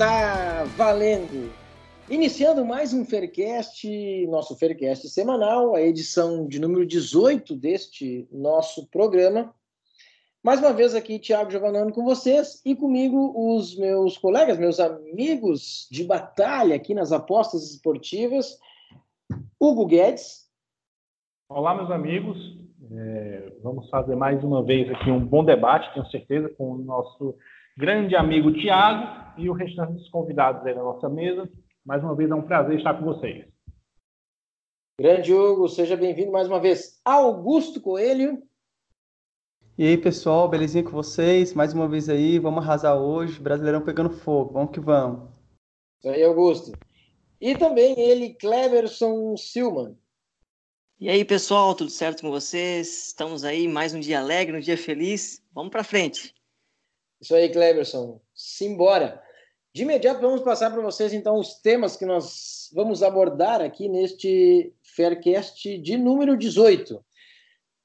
Está valendo! Iniciando mais um Faircast, nosso Faircast semanal, a edição de número 18 deste nosso programa. Mais uma vez aqui, Thiago Giovannone com vocês e comigo os meus colegas, meus amigos de batalha aqui nas apostas esportivas, Hugo Guedes. Olá, meus amigos. É, vamos fazer mais uma vez aqui um bom debate, tenho certeza, com o nosso grande amigo Tiago e o restante dos convidados aí da nossa mesa. Mais uma vez é um prazer estar com vocês. Grande Hugo, seja bem-vindo mais uma vez. Augusto Coelho. E aí, pessoal, belezinha com vocês? Mais uma vez aí, vamos arrasar hoje. Brasileirão pegando fogo, vamos que vamos. Isso aí, Augusto. E também ele, Cleverson Silman. E aí, pessoal, tudo certo com vocês? Estamos aí, mais um dia alegre, um dia feliz. Vamos para frente. Isso aí, Cleverson. Simbora. De imediato, vamos passar para vocês, então, os temas que nós vamos abordar aqui neste Faircast de número 18.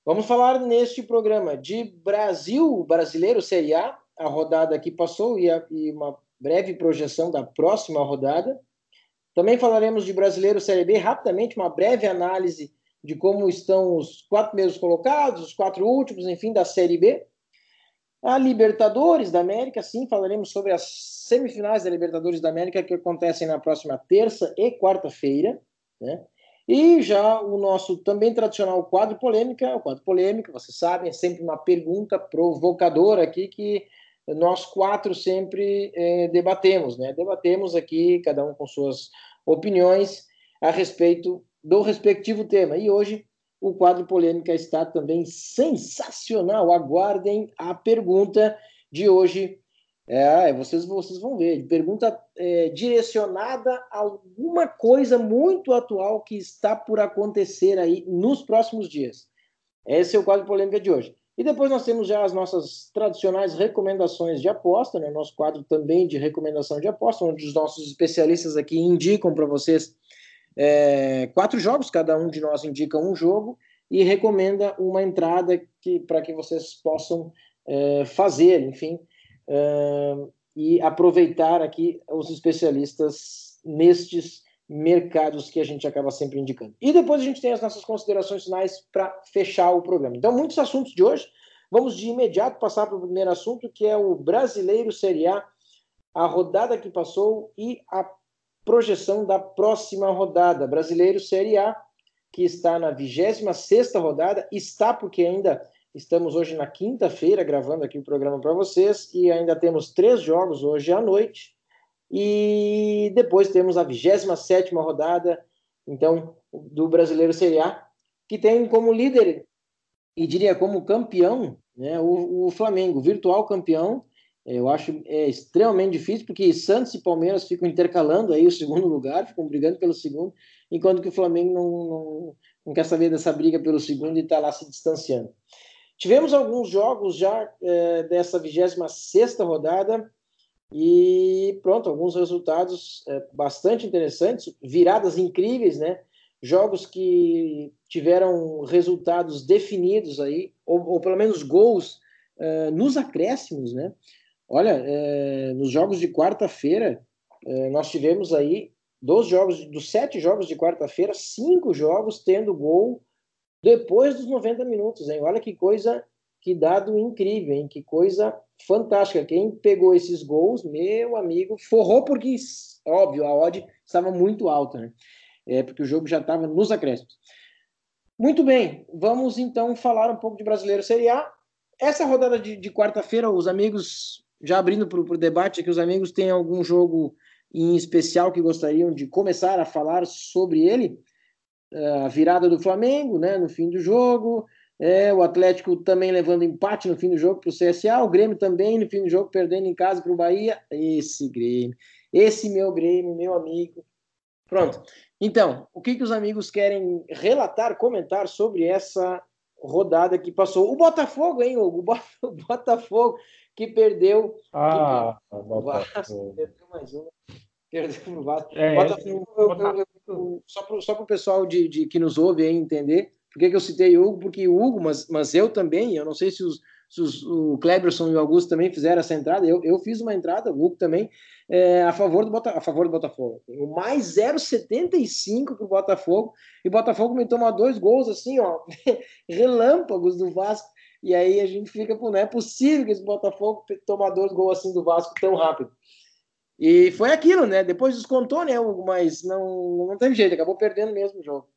Vamos falar neste programa de Brasil, brasileiro Série A, a rodada que passou e, a, e uma breve projeção da próxima rodada. Também falaremos de brasileiro Série B, rapidamente, uma breve análise de como estão os quatro primeiros colocados, os quatro últimos, enfim, da Série B. A Libertadores da América, sim, falaremos sobre as semifinais da Libertadores da América que acontecem na próxima terça e quarta-feira, né? E já o nosso também tradicional quadro polêmica, o quadro polêmica, vocês sabem, é sempre uma pergunta provocadora aqui que nós quatro sempre é, debatemos, né? Debatemos aqui, cada um com suas opiniões a respeito do respectivo tema. E hoje o quadro polêmica está também sensacional. Aguardem a pergunta de hoje. É, vocês, vocês vão ver. Pergunta é, direcionada a alguma coisa muito atual que está por acontecer aí nos próximos dias. Esse é o quadro polêmica de hoje. E depois nós temos já as nossas tradicionais recomendações de aposta, né? Nosso quadro também de recomendação de aposta, onde os nossos especialistas aqui indicam para vocês é, quatro jogos, cada um de nós indica um jogo e recomenda uma entrada que para que vocês possam é, fazer, enfim, é, e aproveitar aqui os especialistas nestes mercados que a gente acaba sempre indicando. E depois a gente tem as nossas considerações finais para fechar o programa. Então, muitos assuntos de hoje. Vamos de imediato passar para o primeiro assunto, que é o Brasileiro Série A, a rodada que passou e a projeção da próxima rodada. Brasileiro Série A, que está na 26 rodada, está porque ainda estamos hoje na quinta-feira gravando aqui o programa para vocês e ainda temos três jogos hoje à noite. E depois temos a 27 rodada, então, do Brasileiro Série A, que tem como líder e diria como campeão né, o, o Flamengo, virtual campeão, eu acho é extremamente difícil, porque Santos e Palmeiras ficam intercalando aí o segundo lugar, ficam brigando pelo segundo, enquanto que o Flamengo não, não, não quer saber dessa briga pelo segundo e está lá se distanciando. Tivemos alguns jogos já é, dessa 26 rodada e pronto, alguns resultados é, bastante interessantes, viradas incríveis, né? Jogos que tiveram resultados definidos aí, ou, ou pelo menos gols é, nos acréscimos, né? Olha, é, nos jogos de quarta-feira, é, nós tivemos aí dos jogos, dos sete jogos de quarta-feira, cinco jogos tendo gol depois dos 90 minutos, hein? Olha que coisa, que dado incrível, hein? Que coisa fantástica. Quem pegou esses gols, meu amigo, forrou porque, óbvio, a odd estava muito alta, né? É, porque o jogo já estava nos acréscimos. Muito bem, vamos então falar um pouco de Brasileiro Série A. Essa rodada de, de quarta-feira, os amigos já abrindo para o debate aqui, os amigos têm algum jogo em especial que gostariam de começar a falar sobre ele? É, a virada do Flamengo, né, no fim do jogo, é, o Atlético também levando empate no fim do jogo para o CSA, o Grêmio também no fim do jogo perdendo em casa para o Bahia. Esse Grêmio, esse meu Grêmio, meu amigo. Pronto. Então, o que, que os amigos querem relatar, comentar sobre essa rodada que passou? O Botafogo, hein, Hugo? O Botafogo que perdeu. Ah, que perdeu, Vasco, perdeu mais uma. Perdeu o Vasco. É, Botafogo, eu, eu, eu, só para o pessoal de, de, que nos ouve aí entender, por que, que eu citei o Hugo? Porque o Hugo, mas, mas eu também, eu não sei se os, se o Kleberson e o Augusto também fizeram essa entrada. Eu, eu fiz uma entrada, o Hugo também, é, a, favor do Bota, a favor do Botafogo. O mais 0,75 para o Botafogo. E o Botafogo me toma dois gols assim, ó, relâmpagos do Vasco. E aí a gente fica, pô, não é possível que esse Botafogo toma dois gols assim do Vasco tão rápido. E foi aquilo, né? Depois descontou, né? Mas não, não teve jeito, acabou perdendo mesmo o jogo.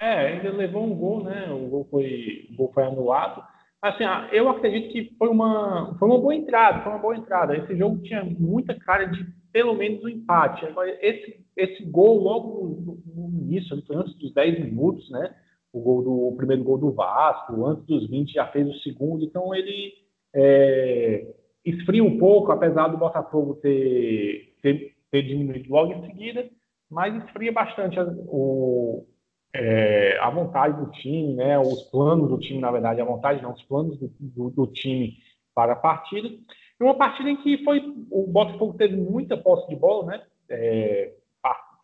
É, ainda levou um gol, né? O gol foi, o gol foi anulado. Assim, ah, eu acredito que foi uma, foi uma boa entrada, foi uma boa entrada. Esse jogo tinha muita cara de pelo menos um empate. Esse, esse gol logo no, no início, antes dos 10 minutos, né? O, gol do, o primeiro gol do Vasco, antes dos 20 já fez o segundo, então ele é, esfria um pouco, apesar do Botafogo ter, ter, ter diminuído logo em seguida, mas esfria bastante o, é, a vontade do time, né, os planos do time, na verdade, a vontade não, os planos do, do, do time para a partida. E uma partida em que foi o Botafogo teve muita posse de bola, né, é,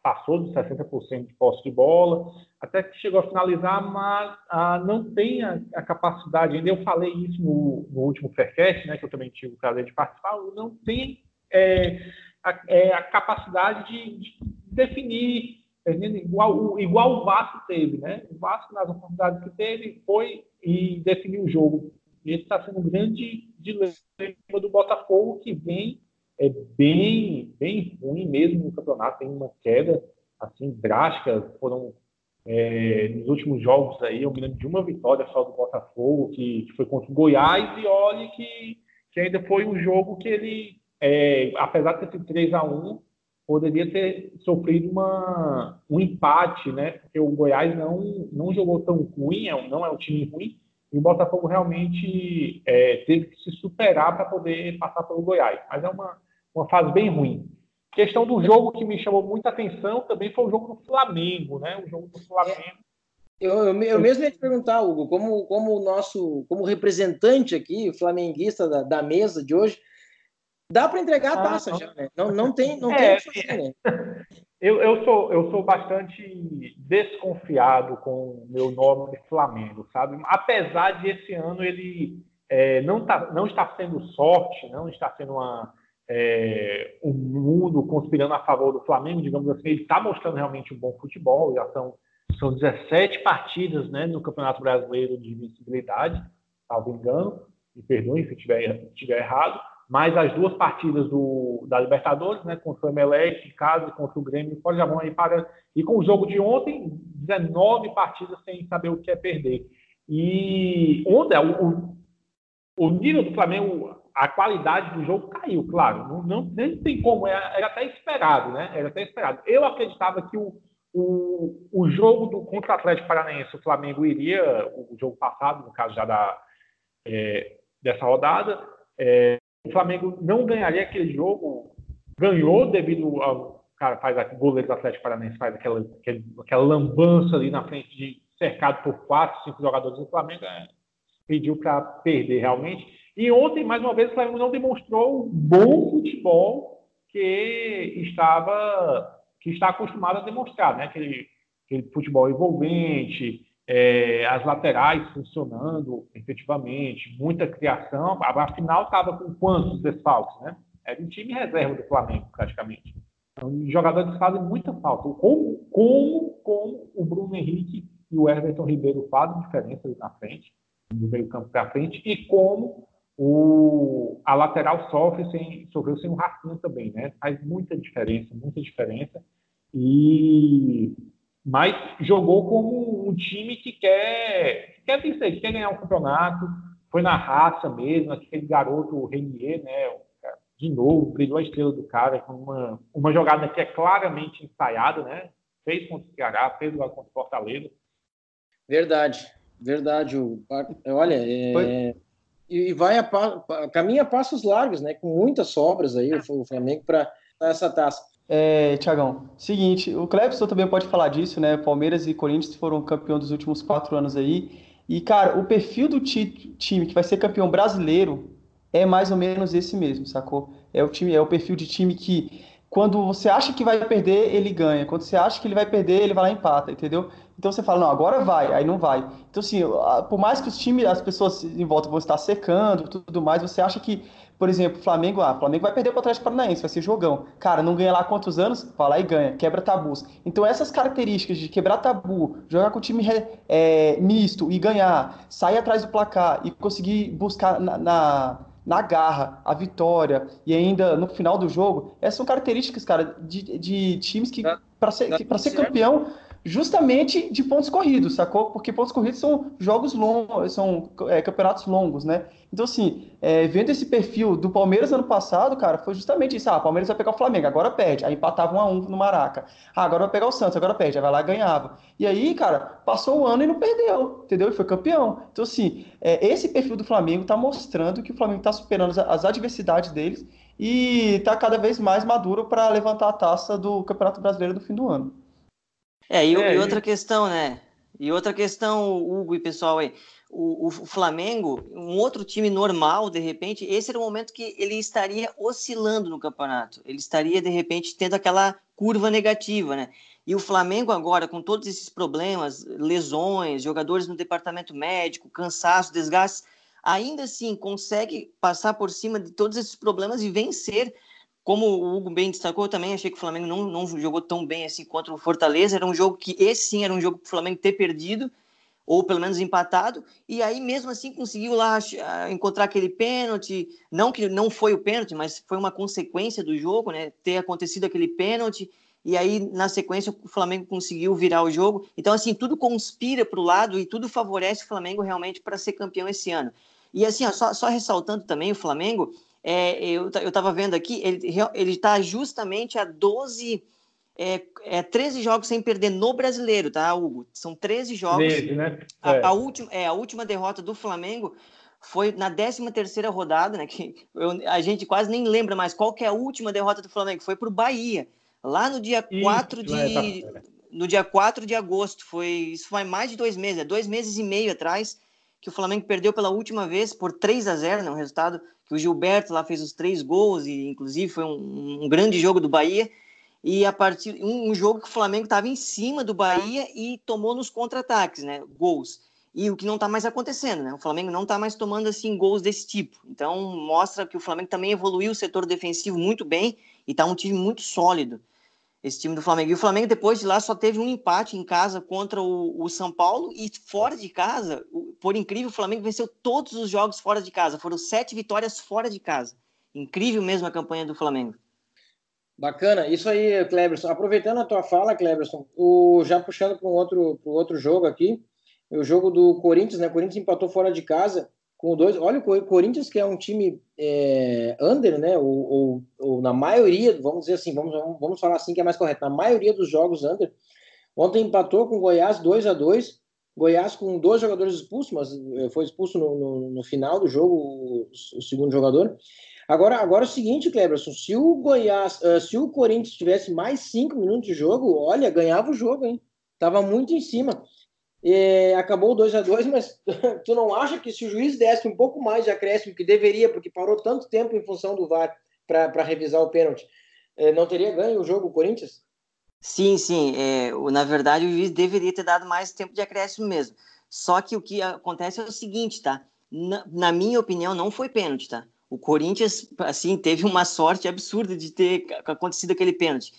passou de 60% de posse de bola, até que chegou a finalizar, mas ah, não tem a, a, capacidade, ainda eu falei isso no, no último Faircast, né, que eu também tive o prazer de participar, não tem é, a, é, a, capacidade de, de definir igual, igual o Vasco teve, né? O Vasco, nas oportunidades que teve, foi e definiu o jogo. E esse está sendo um grande dilema do Botafogo, que vem é bem, bem ruim mesmo no campeonato, tem uma queda assim drástica. Foram é, nos últimos jogos aí, eu me lembro de uma vitória só do Botafogo, que, que foi contra o Goiás, e olhe que, que ainda foi um jogo que ele, é, apesar de ter sido 3 a 1 poderia ter sofrido uma, um empate, né? Porque o Goiás não, não jogou tão ruim, é não é um time ruim, e o Botafogo realmente é, teve que se superar para poder passar pelo Goiás. Mas é uma, uma fase bem ruim. Questão do jogo que me chamou muita atenção também foi o jogo do Flamengo, né? O jogo do Flamengo. Eu, eu, eu mesmo ia te perguntar, Hugo, como, como o nosso, como representante aqui, flamenguista da, da mesa de hoje, Dá para entregar a ah, taça ah, já, né? Não, não tem, não é, tem fazer, né? Eu, eu, sou, eu sou bastante desconfiado com o meu nome de Flamengo, sabe? Apesar de esse ano ele é, não, tá, não está sendo sorte, não está sendo uma, é, um mundo conspirando a favor do Flamengo, digamos assim, ele está mostrando realmente um bom futebol, já são, são 17 partidas né, no Campeonato Brasileiro de Invencibilidade, salvo engano, me perdoem se estiver estiver errado, mais as duas partidas do, da Libertadores, né, contra o Emelec em casa contra o Grêmio, já vão aí para e com o jogo de ontem, 19 partidas sem saber o que é perder. E ontem o, o nível do Flamengo, a qualidade do jogo caiu, claro, não, não nem tem como, era, era, até esperado, né? Era até esperado. Eu acreditava que o, o, o jogo do contra o Atlético Paranaense, o Flamengo iria, o jogo passado, no caso já da é, dessa rodada, é, o Flamengo não ganharia aquele jogo, ganhou devido ao cara faz a, goleiro do Atlético Paranaense faz aquela, aquele, aquela lambança ali na frente de cercado por quatro, cinco jogadores do Flamengo, é, pediu para perder realmente. E ontem, mais uma vez, o Flamengo não demonstrou o bom futebol que estava que está acostumado a demonstrar, né? Aquele, aquele futebol envolvente, é, as laterais funcionando efetivamente, muita criação. A, final estava com quantos desfalques, né? Era um time reserva do Flamengo, praticamente. Então, jogadores fazem muita falta. Como, como, como o Bruno Henrique e o Everton Ribeiro fazem diferença na frente, do meio campo para frente, e como o, a lateral sofre sem, sofreu sem o Rafinha também, né? Faz muita diferença, muita diferença. E mas jogou como um time que quer, que quer vencer, que quer ganhar um campeonato, foi na raça mesmo, aquele garoto Renier, né? De novo, brilhou a estrela do cara com uma, uma jogada que é claramente ensaiada, né? Fez contra o Ceará, fez contra o Fortaleza. Verdade, verdade. Olha, é, e vai a, caminha a passos largos, né? Com muitas sobras aí o Flamengo para essa taça. É, Tiagão, seguinte, o Clebson também pode falar disso, né? Palmeiras e Corinthians foram campeão dos últimos quatro anos aí. E, cara, o perfil do ti time que vai ser campeão brasileiro é mais ou menos esse mesmo, sacou? É o time, é o perfil de time que quando você acha que vai perder, ele ganha. Quando você acha que ele vai perder, ele vai lá e empata, entendeu? Então você fala, não, agora vai, aí não vai. Então, assim, por mais que os times, as pessoas em volta vão estar secando tudo mais, você acha que, por exemplo, Flamengo, ah, Flamengo vai perder para o Atlético Paranaense, vai ser jogão. Cara, não ganha lá quantos anos? Vai lá e ganha, quebra tabus. Então, essas características de quebrar tabu, jogar com o time é, misto e ganhar, sair atrás do placar e conseguir buscar na, na na garra, a vitória e ainda no final do jogo, essas são características, cara, de, de times que, para ser, ser campeão, justamente de pontos corridos, sacou? Porque pontos corridos são jogos longos, são é, campeonatos longos, né? Então, assim, é, vendo esse perfil do Palmeiras ano passado, cara, foi justamente isso. Ah, o Palmeiras vai pegar o Flamengo, agora perde. Aí empatava um a um no Maraca. Ah, agora vai pegar o Santos, agora perde. Aí vai lá ganhava. E aí, cara, passou o ano e não perdeu, entendeu? E foi campeão. Então, assim, é, esse perfil do Flamengo tá mostrando que o Flamengo tá superando as, as adversidades deles e tá cada vez mais maduro para levantar a taça do Campeonato Brasileiro do fim do ano. É, e, é, e outra e... questão, né? E outra questão, Hugo e pessoal aí. O, o, Flamengo, um outro time normal, de repente, esse era o momento que ele estaria oscilando no campeonato. Ele estaria, de repente, tendo aquela curva negativa, né? E o Flamengo agora, com todos esses problemas, lesões, jogadores no departamento médico, cansaço, desgaste, ainda assim consegue passar por cima de todos esses problemas e vencer como o Hugo bem destacou, eu também achei que o Flamengo não, não jogou tão bem assim contra o Fortaleza. Era um jogo que, esse sim, era um jogo para o Flamengo ter perdido, ou pelo menos empatado, e aí mesmo assim conseguiu lá encontrar aquele pênalti. Não que não foi o pênalti, mas foi uma consequência do jogo, né? Ter acontecido aquele pênalti. E aí, na sequência, o Flamengo conseguiu virar o jogo. Então, assim, tudo conspira para o lado e tudo favorece o Flamengo realmente para ser campeão esse ano. E assim, ó, só, só ressaltando também o Flamengo, é, eu estava vendo aqui, ele está justamente a 12, é, é, 13 jogos sem perder no brasileiro, tá, Hugo? São 13 jogos. 13, né? A, é. a, última, é, a última derrota do Flamengo foi na 13 terceira rodada, né? Que eu, a gente quase nem lembra mais qual que é a última derrota do Flamengo. Foi para o Bahia, lá no dia isso, 4 de. É, tá. No dia 4 de agosto, foi, isso foi mais de dois meses, é dois meses e meio atrás, que o Flamengo perdeu pela última vez por 3 a 0 né, um resultado que o Gilberto lá fez os três gols e inclusive foi um, um grande jogo do Bahia e a partir um, um jogo que o Flamengo estava em cima do Bahia e tomou nos contra-ataques, né, gols. E o que não está mais acontecendo, né? O Flamengo não está mais tomando assim gols desse tipo. Então mostra que o Flamengo também evoluiu o setor defensivo muito bem e está um time muito sólido esse time do Flamengo. E o Flamengo, depois de lá, só teve um empate em casa contra o, o, São Paulo e fora de casa, por incrível, o Flamengo venceu todos os jogos fora de casa. Foram sete vitórias fora de casa. Incrível mesmo a campanha do Flamengo. Bacana, isso aí, Cleberson. Aproveitando a tua fala, Cleberson, o, já puxando para um outro, outro jogo aqui, o jogo do Corinthians, né? O Corinthians empatou fora de casa com dois. Olha o Corinthians, que é um time é, under, né? Ou, ou, ou, na maioria, vamos dizer assim, vamos, vamos falar assim que é mais correto, na maioria dos jogos under. Ontem empatou com o Goiás 2 a 2 Goiás com dois jogadores expulsos, mas é, foi expulso no, no, no final do jogo o, o, segundo jogador. Agora, agora é o seguinte, Cleberson, se o Goiás, uh, se o Corinthians tivesse mais cinco minutos de jogo, olha, ganhava o jogo, hein? Tava muito em cima. É, acabou 2 a 2 mas tu não acha que se o juiz desse um pouco mais de acréscimo, que deveria, porque parou tanto tempo em função do VAR para revisar o pênalti, é, não teria ganho o jogo o Corinthians? Sim, sim. É, na verdade, o juiz deveria ter dado mais tempo de acréscimo mesmo. Só que o que acontece é o seguinte, tá? Na, na minha opinião, não foi pênalti, tá? O Corinthians, assim, teve uma sorte absurda de ter acontecido aquele pênalti.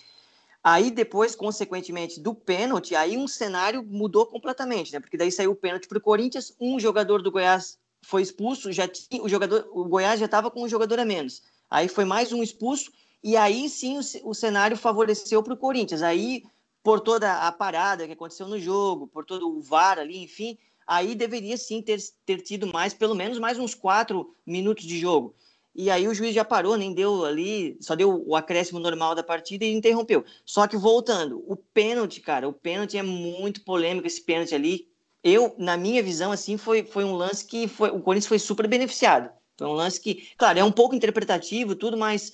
Aí depois, consequentemente, do pênalti, aí um cenário mudou completamente, né? Porque daí saiu o pênalti para o Corinthians, um jogador do Goiás foi expulso, já tinha, o jogador, o Goiás já estava com um jogador a menos. Aí foi mais um expulso e aí sim o, cenário favoreceu para o Corinthians. Aí por toda a parada que aconteceu no jogo, por todo o VAR ali, enfim, aí deveria sim ter, ter tido mais, pelo menos mais uns quatro minutos de jogo. E aí o juiz já parou, nem deu ali, só deu o acréscimo normal da partida e interrompeu. Só que voltando, o pênalti, cara, o pênalti é muito polêmico esse pênalti ali. Eu, na minha visão, assim, foi, foi um lance que foi, o Corinthians foi super beneficiado. Foi um lance que, claro, é um pouco interpretativo, tudo, mas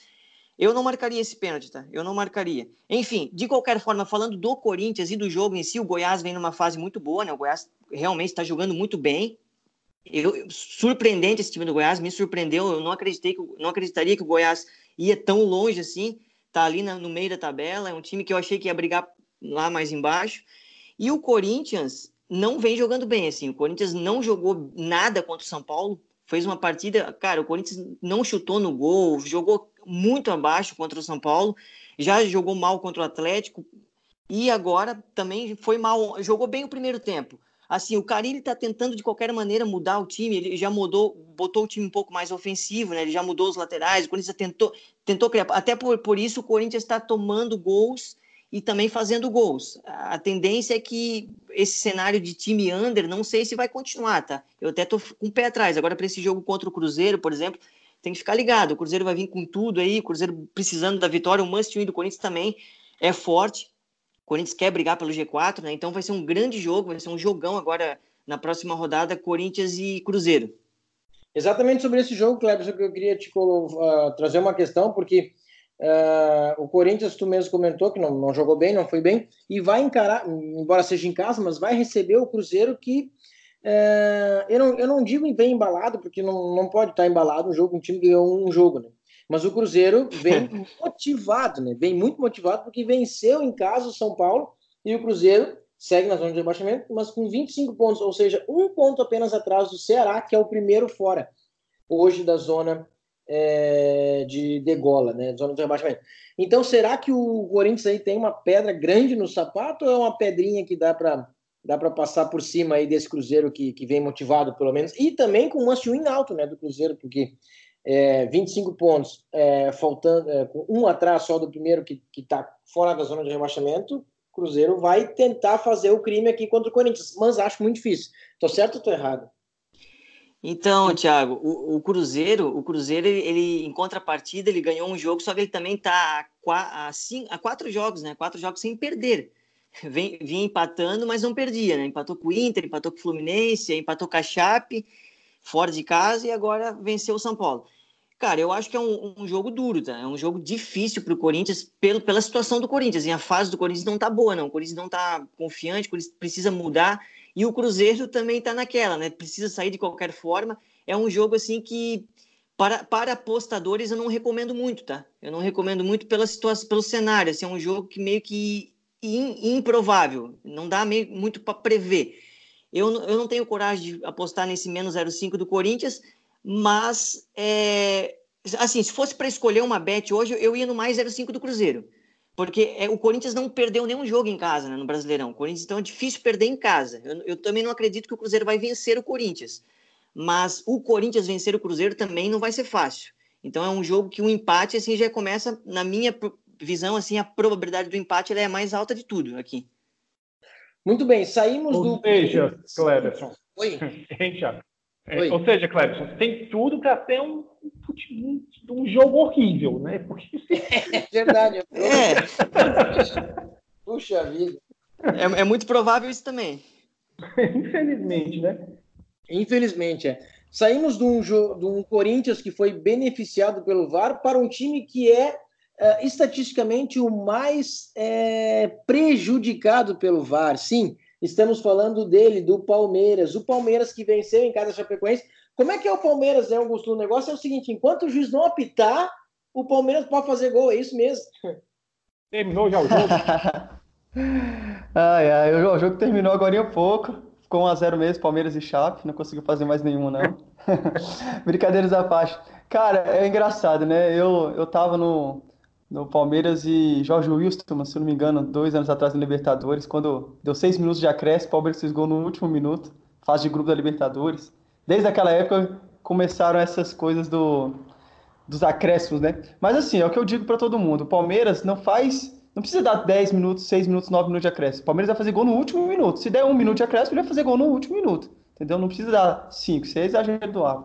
eu não marcaria esse pênalti, tá? Eu não marcaria. Enfim, de qualquer forma, falando do Corinthians e do jogo em si, o Goiás vem numa fase muito boa, né? O Goiás realmente está jogando muito bem. Eu, surpreendente esse time do Goiás, me surpreendeu. Eu não acreditei que, não acreditaria que o Goiás ia tão longe assim. Tá ali na, no meio da tabela. É um time que eu achei que ia brigar lá mais embaixo. E o Corinthians não vem jogando bem, assim. O Corinthians não jogou nada contra o São Paulo. Fez uma partida, cara, o Corinthians não chutou no gol, jogou muito abaixo contra o São Paulo, já jogou mal contra o Atlético e agora também foi mal, jogou bem o primeiro tempo. Assim, o Carilli está tentando de qualquer maneira mudar o time, ele já mudou, botou o time um pouco mais ofensivo, né? Ele já mudou os laterais, o Corinthians tentou, tentou criar, até por, por isso o Corinthians está tomando gols e também fazendo gols. A tendência é que esse cenário de time under, não sei se vai continuar, tá? Eu até tô com o pé atrás. Agora, para esse jogo contra o Cruzeiro, por exemplo, tem que ficar ligado. O Cruzeiro vai vir com tudo aí, o Cruzeiro precisando da vitória, o win do Corinthians também é forte. O Corinthians quer brigar pelo G4, né? Então vai ser um grande jogo, vai ser um jogão agora na próxima rodada, Corinthians e Cruzeiro. Exatamente sobre esse jogo, Cleber, eu queria te uh, trazer uma questão, porque Uh, o Corinthians, tu mesmo comentou que não, não, jogou bem, não foi bem, e vai encarar, embora seja em casa, mas vai receber o Cruzeiro que uh, eu, não, eu não digo bem embalado, porque não, não pode estar embalado um jogo, um time ganhou um jogo, né? Mas o Cruzeiro vem motivado, né? Vem muito motivado porque venceu em casa o São Paulo e o Cruzeiro segue na zona de rebaixamento, mas com 25 pontos, ou seja, um ponto apenas atrás do Ceará, que é o primeiro fora hoje da zona é, de degola, né? Zona de rebaixamento. Então, será que o Corinthians aí tem uma pedra grande no sapato ou é uma pedrinha que dá para dá para passar por cima aí desse Cruzeiro que, que vem motivado, pelo menos, e também com um must win alto, né, do Cruzeiro, porque é, 25 pontos, é, faltando é, um atrás só do primeiro que está fora da zona de rebaixamento, Cruzeiro vai tentar fazer o crime aqui contra o Corinthians, mas acho muito difícil. Tô certo ou tô errado? Então, Thiago, o, o, Cruzeiro, o Cruzeiro, ele, ele, em contrapartida, ele ganhou um jogo, só que ele também está a, a, a, quatro jogos, né? Quatro jogos sem perder. Vinha empatando, mas não perdia, né? Empatou com o Inter, empatou com o Fluminense, empatou com a Chape, fora de casa, e agora venceu o São Paulo. Cara, eu acho que é um, um jogo duro, tá? É um jogo difícil para o Corinthians, pelo, pela situação do Corinthians. E a fase do Corinthians não tá boa, não. O Corinthians não tá confiante, o Corinthians precisa mudar. E o Cruzeiro também está naquela, né? Precisa sair de qualquer forma. É um jogo assim que para, para apostadores eu não recomendo muito, tá? Eu não recomendo muito pela situação, pelo cenário. Assim, é um jogo que meio que improvável, não dá meio, muito para prever. Eu, eu não tenho coragem de apostar nesse menos 0,5 do Corinthians, mas é, assim, se fosse para escolher uma bet hoje, eu ia no mais 0,5 do Cruzeiro porque é, o Corinthians não perdeu nenhum jogo em casa né, no Brasileirão. O Corinthians então é difícil perder em casa. Eu, eu, também não acredito que o Cruzeiro vai vencer o Corinthians, mas o Corinthians vencer o Cruzeiro também não vai ser fácil. Então é um jogo que o um empate assim já começa, na minha visão, assim a probabilidade do empate é a mais alta de tudo aqui. Muito bem, saímos Ou do. Seja, Cleberson. Oi. É, ou seja, Cleberson, tem tudo para ter um, um, um, jogo horrível, né? Porque... É verdade. É. Puxa vida. É, é, muito provável isso também. Infelizmente, né? Infelizmente, é. Saímos de um, de um Corinthians que foi beneficiado pelo VAR para um time que é uh, estatisticamente o mais é, prejudicado pelo VAR. Sim, Estamos falando dele, do Palmeiras. O Palmeiras que venceu em casa Chapecoense. Como é que é o Palmeiras, né, Augusto? O negócio é o seguinte: enquanto o juiz não apitar, o Palmeiras pode fazer gol, é isso mesmo. Terminou já o jogo? ai, ai, o jogo terminou agora há pouco. Ficou 1x0 mesmo, Palmeiras e Chape. Não conseguiu fazer mais nenhuma, não. Brincadeiras à parte. Cara, é engraçado, né? Eu, eu tava no, no Palmeiras e Jorge Wilson, se não me engano, dois anos atrás na Libertadores, quando deu seis minutos de acréscimo, o Palmeiras fez gol no último minuto, fase de grupo da Libertadores. Desde aquela época começaram essas coisas do, dos acréscimos, né? Mas assim, é o que eu digo para todo mundo, o Palmeiras não faz, não precisa dar 10 minutos, 6 minutos, 9 minutos de acréscimo. O Palmeiras vai fazer gol no último minuto. Se der um minuto de acréscimo, ele vai fazer gol no último minuto. Entendeu? Não precisa dar 5, 6 é exagero do ar.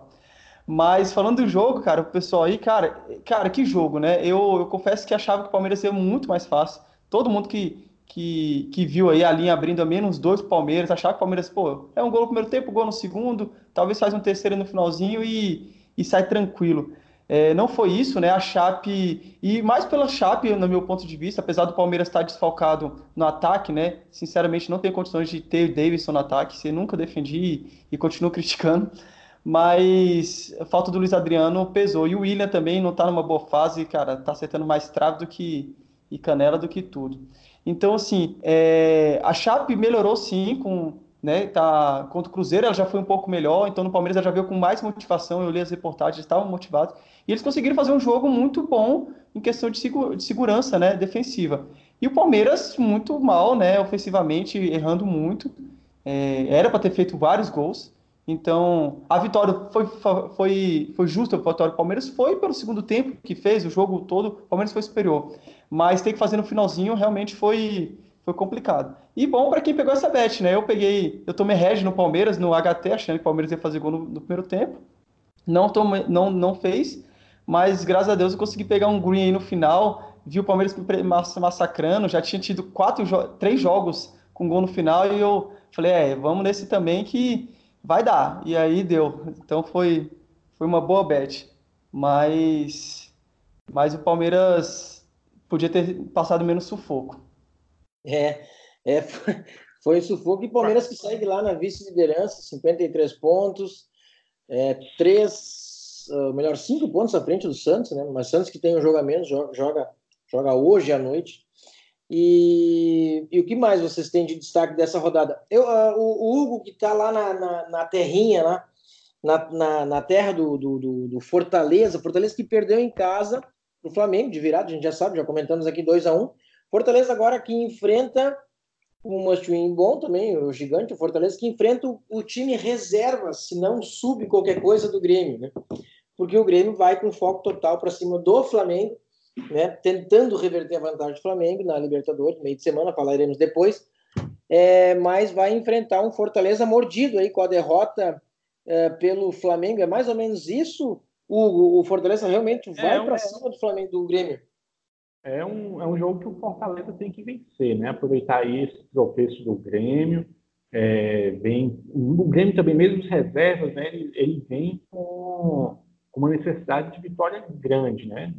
Mas falando do jogo, cara, o pessoal aí, cara, cara, que jogo, né? Eu, eu confesso que achava que o Palmeiras ia muito mais fácil. Todo mundo que, que, que viu aí a linha abrindo a menos dois pro Palmeiras, achava que o Palmeiras, pô, é um gol no primeiro tempo, gol no segundo, talvez faz um terceiro no finalzinho e, e sai tranquilo. É, não foi isso, né? A Chape, e mais pela Chape, no meu ponto de vista, apesar do Palmeiras estar desfalcado no ataque, né? Sinceramente, não tem condições de ter o Davidson no ataque, você nunca defendi e, e continuo criticando mas a falta do Luiz Adriano pesou. E o William também não está numa boa fase, cara, está acertando mais trave do que e canela do que tudo. Então, assim, é, a Chape melhorou sim com, né, tá, contra o Cruzeiro, ela já foi um pouco melhor, então no Palmeiras ela já veio com mais motivação, eu li as reportagens, estavam motivados, e eles conseguiram fazer um jogo muito bom em questão de, de segurança, né, defensiva. E o Palmeiras muito mal, né, ofensivamente, errando muito, é, era para ter feito vários gols, então, a vitória foi, foi, foi justa, a vitória do Palmeiras foi pelo segundo tempo que fez, o jogo todo, o Palmeiras foi superior. Mas ter que fazer no finalzinho realmente foi, foi complicado. E bom para quem pegou essa bet, né? Eu peguei, eu tomei rege no Palmeiras, no HT, achando que o Palmeiras ia fazer gol no, no primeiro tempo. Não, tomei, não, não fez, mas graças a Deus eu consegui pegar um green aí no final. Vi o Palmeiras massacrando, já tinha tido quatro, três jogos com gol no final e eu falei, é, vamos nesse também que vai dar. E aí deu. Então foi, foi uma boa bet. Mas, mas o Palmeiras podia ter passado menos sufoco. É, é foi, sufoco. E Palmeiras que segue lá na vice-liderança, 53 pontos, é, três, uh, melhor, cinco pontos à frente do Santos, né? Mas Santos que tem um jogo a menos, joga, joga hoje à noite. E, e, o que mais vocês têm de destaque dessa rodada? Eu, uh, o, Hugo, que está lá na, na, na, terrinha, lá, na, na, na terra do, do, do, do, Fortaleza, Fortaleza que perdeu em casa o Flamengo de virada, a gente já sabe, já comentamos aqui 2 a 1 um. Fortaleza agora que enfrenta o must win bom também, o gigante, o Fortaleza, que enfrenta o, o time reserva, se não sube qualquer coisa do Grêmio, né? Porque o Grêmio vai com foco total para cima do Flamengo né, tentando reverter a vantagem do Flamengo na Libertadores, meio de semana, falaremos depois, é, mas vai enfrentar um Fortaleza mordido aí com a derrota é, pelo Flamengo. É mais ou menos isso? O, o Fortaleza realmente é, vai é, para cima do Flamengo, do Grêmio. É um, é um jogo que o Fortaleza tem que vencer, né? Aproveitar esse tropeço do Grêmio. É, vem, o Grêmio também, mesmo os reservas, né? Ele, ele vem com, com uma necessidade de vitória grande, né?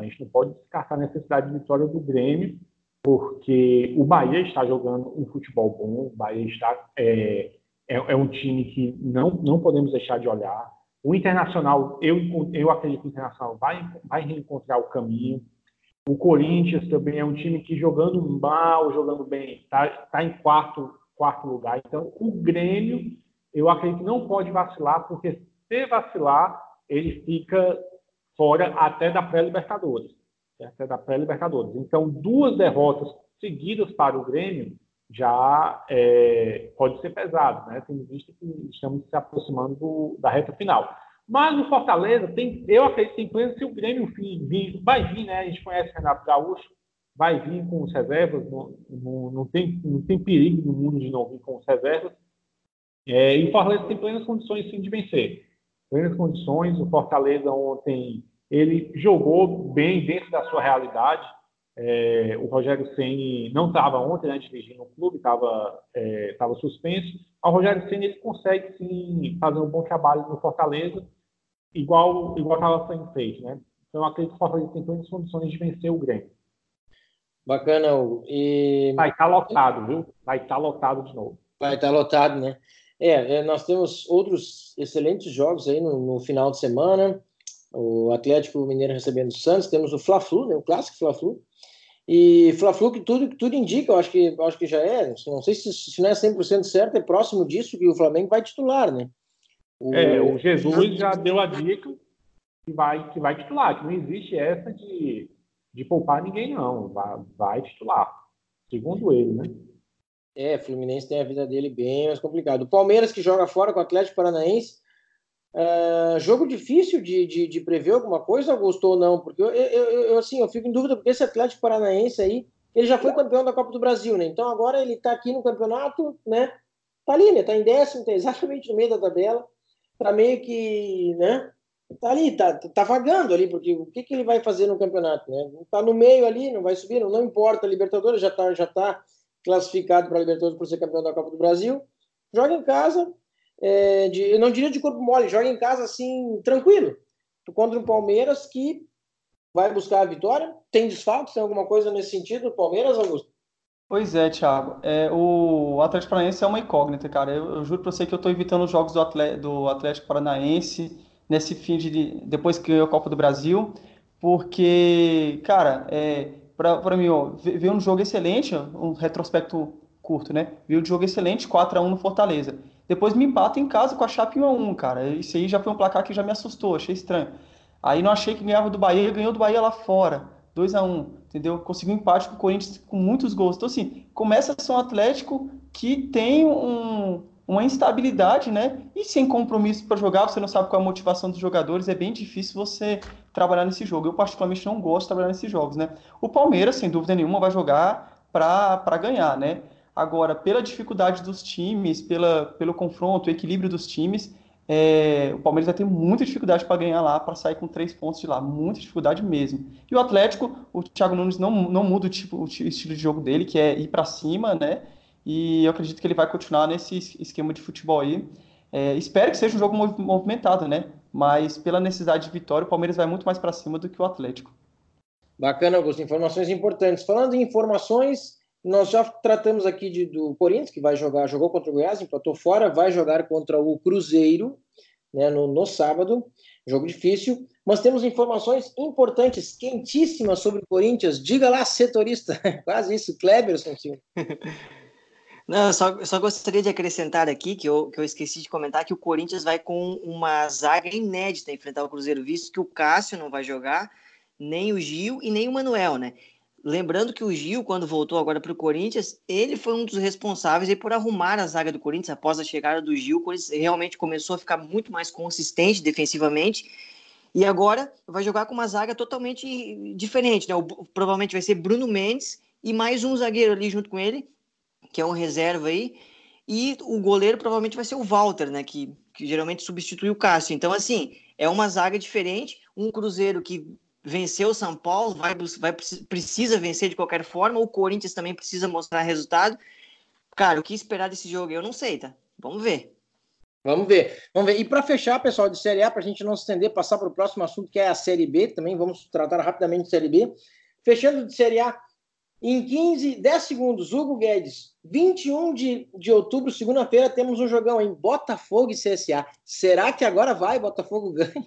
A gente não pode descartar a necessidade de vitória do Grêmio, porque o Bahia está jogando um futebol bom, o Bahia está, é, é, é, um time que não, não podemos deixar de olhar. O Internacional, eu, eu acredito que o Internacional vai, vai reencontrar o caminho. O Corinthians também é um time que jogando mal, jogando bem, está tá em quarto, quarto lugar. Então, o Grêmio, eu acredito que não pode vacilar, porque se vacilar, ele fica fora até da pré-Libertadores. Até da pré-Libertadores. Então, duas derrotas seguidas para o Grêmio já é, pode ser pesado, né? Tendo visto que estamos se aproximando do, da reta final. Mas o Fortaleza, tem, eu acredito tem pleno se o Grêmio vir, vai vir, né? A gente conhece o Renato Gaúcho, vai vir com os reservas, não, não, não, tem, não tem perigo no mundo de não vir com os reservas. É, e o Fortaleza tem plenas condições sim de vencer. Plenas condições. O Fortaleza ontem ele jogou bem dentro da sua realidade. É, o Rogério Ceni não estava ontem né, dirigindo o clube, estava é, tava suspenso. O Rogério Ceni ele consegue sim fazer um bom trabalho no Fortaleza, igual igual estava sendo feito, né? Então acredito que o Fortaleza tem todas as condições de vencer o Grêmio. Bacana, Hugo. E... Vai estar tá lotado, viu? Vai estar tá lotado de novo. Vai estar tá lotado, né? É, é, nós temos outros excelentes jogos aí no, no final de semana o Atlético Mineiro recebendo o Santos, temos o Fla-Flu, né, o clássico Fla-Flu, e Fla-Flu que tudo, tudo indica, eu acho que, eu acho que já é, não sei se, se não é 100% certo, é próximo disso que o Flamengo vai titular, né? O, é, o Jesus já deu a dica que vai, que vai titular, que não existe essa de, de poupar ninguém, não, vai, vai titular, segundo ele, né? É, Fluminense tem a vida dele bem mais complicada. O Palmeiras que joga fora com o Atlético Paranaense, Uh, jogo difícil de, de, de, prever alguma coisa, Augusto, ou não? Porque eu, eu, eu, assim, eu fico em dúvida, porque esse Atlético Paranaense aí, ele já foi campeão da Copa do Brasil, né? Então agora ele tá aqui no campeonato, né? Tá ali, né? Tá em décimo, tá exatamente no meio da tabela, tá meio que, né? Tá ali, tá, tá vagando ali, porque o que, que ele vai fazer no campeonato, né? Tá no meio ali, não vai subir, não, não importa, a Libertadores já tá, já tá classificado para a Libertadores por ser campeão da Copa do Brasil, joga em casa, é, de, eu não diria de corpo mole, joga em casa assim, tranquilo. Contra o Palmeiras que vai buscar a vitória. Tem desfalques, tem alguma coisa nesse sentido, Palmeiras, Augusto? Pois é, Thiago. É, o Atlético Paranaense é uma incógnita, cara. Eu, eu juro para você que eu estou evitando os jogos do, Atlético, do Atlético Paranaense nesse fim de. depois que ganhou a Copa do Brasil, porque, cara, é, para mim, veio um jogo excelente, um retrospecto curto, né? Veio um jogo excelente, 4 a 1 no Fortaleza. Depois me empata em casa com a Chape 1 a 1 cara. Isso aí já foi um placar que já me assustou, achei estranho. Aí não achei que ganhava do Bahia, ganhou do Bahia lá fora. 2 a 1 entendeu? Conseguiu um empate com o Corinthians com muitos gols. Então, assim, começa a ser um Atlético que tem um, uma instabilidade, né? E sem compromisso para jogar, você não sabe qual é a motivação dos jogadores, é bem difícil você trabalhar nesse jogo. Eu, particularmente, não gosto de trabalhar nesses jogos, né? O Palmeiras, sem dúvida nenhuma, vai jogar para ganhar, né? Agora, pela dificuldade dos times, pela, pelo confronto, o equilíbrio dos times, é, o Palmeiras vai ter muita dificuldade para ganhar lá, para sair com três pontos de lá, muita dificuldade mesmo. E o Atlético, o Thiago Nunes não, não muda o, tipo, o estilo de jogo dele, que é ir para cima, né? E eu acredito que ele vai continuar nesse esquema de futebol aí. É, espero que seja um jogo movimentado, né? Mas pela necessidade de vitória, o Palmeiras vai muito mais para cima do que o Atlético. Bacana, Augusto. Informações importantes. Falando em informações, nós já tratamos aqui de, do Corinthians, que vai jogar, jogou contra o Goiás, empatou fora, vai jogar contra o Cruzeiro né, no, no sábado. Jogo difícil. Mas temos informações importantes, quentíssimas sobre o Corinthians. Diga lá, setorista. Quase isso, Kleberson. Não, só, só gostaria de acrescentar aqui que eu, que eu esqueci de comentar que o Corinthians vai com uma zaga inédita enfrentar o Cruzeiro, visto que o Cássio não vai jogar, nem o Gil e nem o Manuel, né? Lembrando que o Gil, quando voltou agora para o Corinthians, ele foi um dos responsáveis por arrumar a zaga do Corinthians após a chegada do Gil. O Corinthians realmente começou a ficar muito mais consistente defensivamente. E agora vai jogar com uma zaga totalmente diferente. Né? O, provavelmente vai ser Bruno Mendes e mais um zagueiro ali junto com ele, que é um reserva aí. E o goleiro provavelmente vai ser o Walter, né? Que, que geralmente substitui o Cássio. Então, assim, é uma zaga diferente. Um Cruzeiro que venceu o São Paulo, vai, vai, precisa vencer de qualquer forma. O Corinthians também precisa mostrar resultado. Cara, o que esperar desse jogo? Eu não sei, tá? Vamos ver. Vamos ver, vamos ver. E para fechar, pessoal, de Série A, para a gente não se estender, passar para o próximo assunto, que é a Série B, também vamos tratar rapidamente de Série B. Fechando de Série A, em 15, 10 segundos, Hugo Guedes, 21 de, de outubro, segunda-feira, temos um jogão em Botafogo e CSA. Será que agora vai, Botafogo ganha?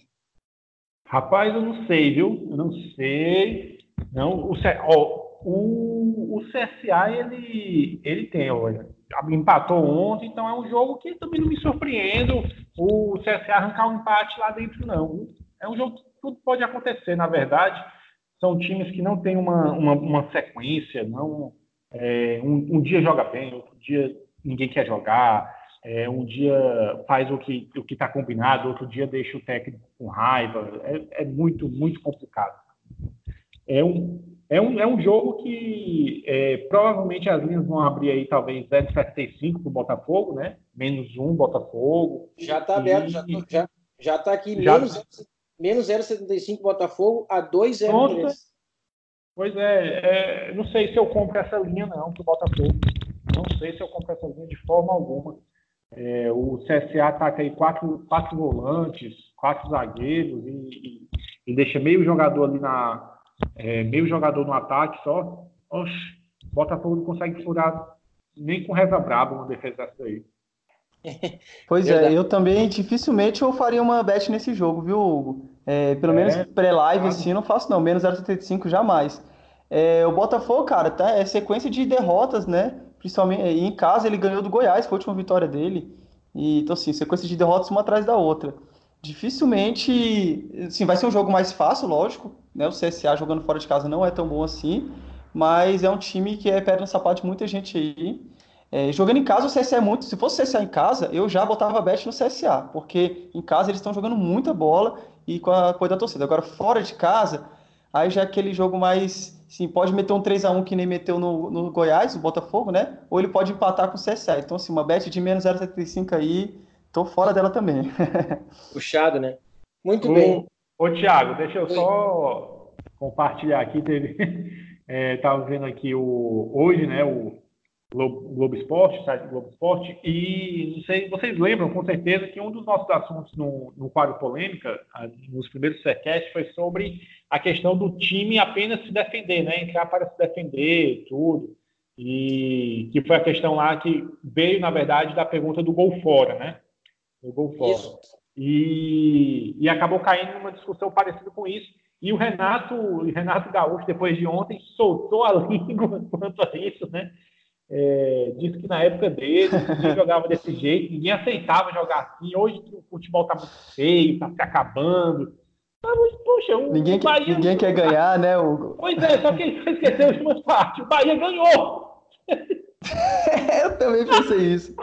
Rapaz, eu não sei, viu? Eu não sei. Não, o, ó, o, o CSA, ele, ele tem, olha, empatou ontem, então é um jogo que também não me surpreendo o CSA arrancar um empate lá dentro, não. É um jogo que tudo pode acontecer, na verdade. São times que não têm uma, uma, uma sequência, não. É, um, um dia joga bem, outro dia ninguém quer jogar. É, um dia faz o que o que está combinado, outro dia deixa o técnico com raiva. É, é, muito, muito complicado. É um, é um, é um jogo que é, provavelmente as linhas vão abrir aí talvez 0,75 para o Botafogo, né? Menos um Botafogo. Já está aberto, já, já, já tá aqui já, menos, menos 0,75 Botafogo a 2,03. Pois é, é, não sei se eu compro essa linha não para o Botafogo. Não sei se eu compro essa linha de forma alguma. É, o CSA ataca aí quatro, quatro volantes, quatro zagueiros e, e, e deixa meio jogador ali na. É, meio jogador no ataque só. Oxe, Botafogo não consegue furar nem com reza braba uma defesa dessa aí. Pois é, eu também dificilmente eu faria uma bet nesse jogo, viu, Hugo? É, pelo é, menos pré-live claro. assim, não faço não, menos 0,75 jamais. É, o Botafogo, cara, tá, é sequência de derrotas, né? Principalmente em casa ele ganhou do Goiás, foi a última vitória dele. E, então, assim, sequência de derrotas uma atrás da outra. Dificilmente, assim, vai ser um jogo mais fácil, lógico, né? O CSA jogando fora de casa não é tão bom assim, mas é um time que é pedra no sapato de muita gente aí. É, jogando em casa, o CSA é muito. Se fosse o CSA em casa, eu já botava bet no CSA, porque em casa eles estão jogando muita bola e com a coisa da torcida. Agora, fora de casa, aí já é aquele jogo mais Sim, pode meter um 3 a 1 que nem meteu no, no Goiás, o Botafogo, né? Ou ele pode empatar com o CSA. Então, assim, uma bet de menos 0,75 aí, tô fora dela também. Puxado, né? Muito o, bem. Ô, Thiago, deixa eu Oi. só compartilhar aqui. Teve, é, tava vendo aqui o, hoje, né, o Globo, Globo Esporte, site Globo Esporte, e não sei, vocês lembram com certeza que um dos nossos assuntos no, no quadro polêmica, nos primeiros Faircast, foi sobre a questão do time apenas se defender, né? Entrar para se defender, tudo. E que foi a questão lá que veio, na verdade, da pergunta do gol fora, né? Do gol fora. E, e acabou caindo numa discussão parecida com isso. E o Renato, o Renato Gaúcho, depois de ontem, soltou a língua quanto a isso, né? É, disse que na época dele, ninguém jogava desse jeito, ninguém aceitava jogar assim. Hoje o futebol está muito feio, está se acabando. Poxa, o ninguém, Bahia... ninguém quer ganhar, né, Hugo? Pois é, só que ele esqueceu as últimas partes. O Bahia ganhou! Eu também pensei isso.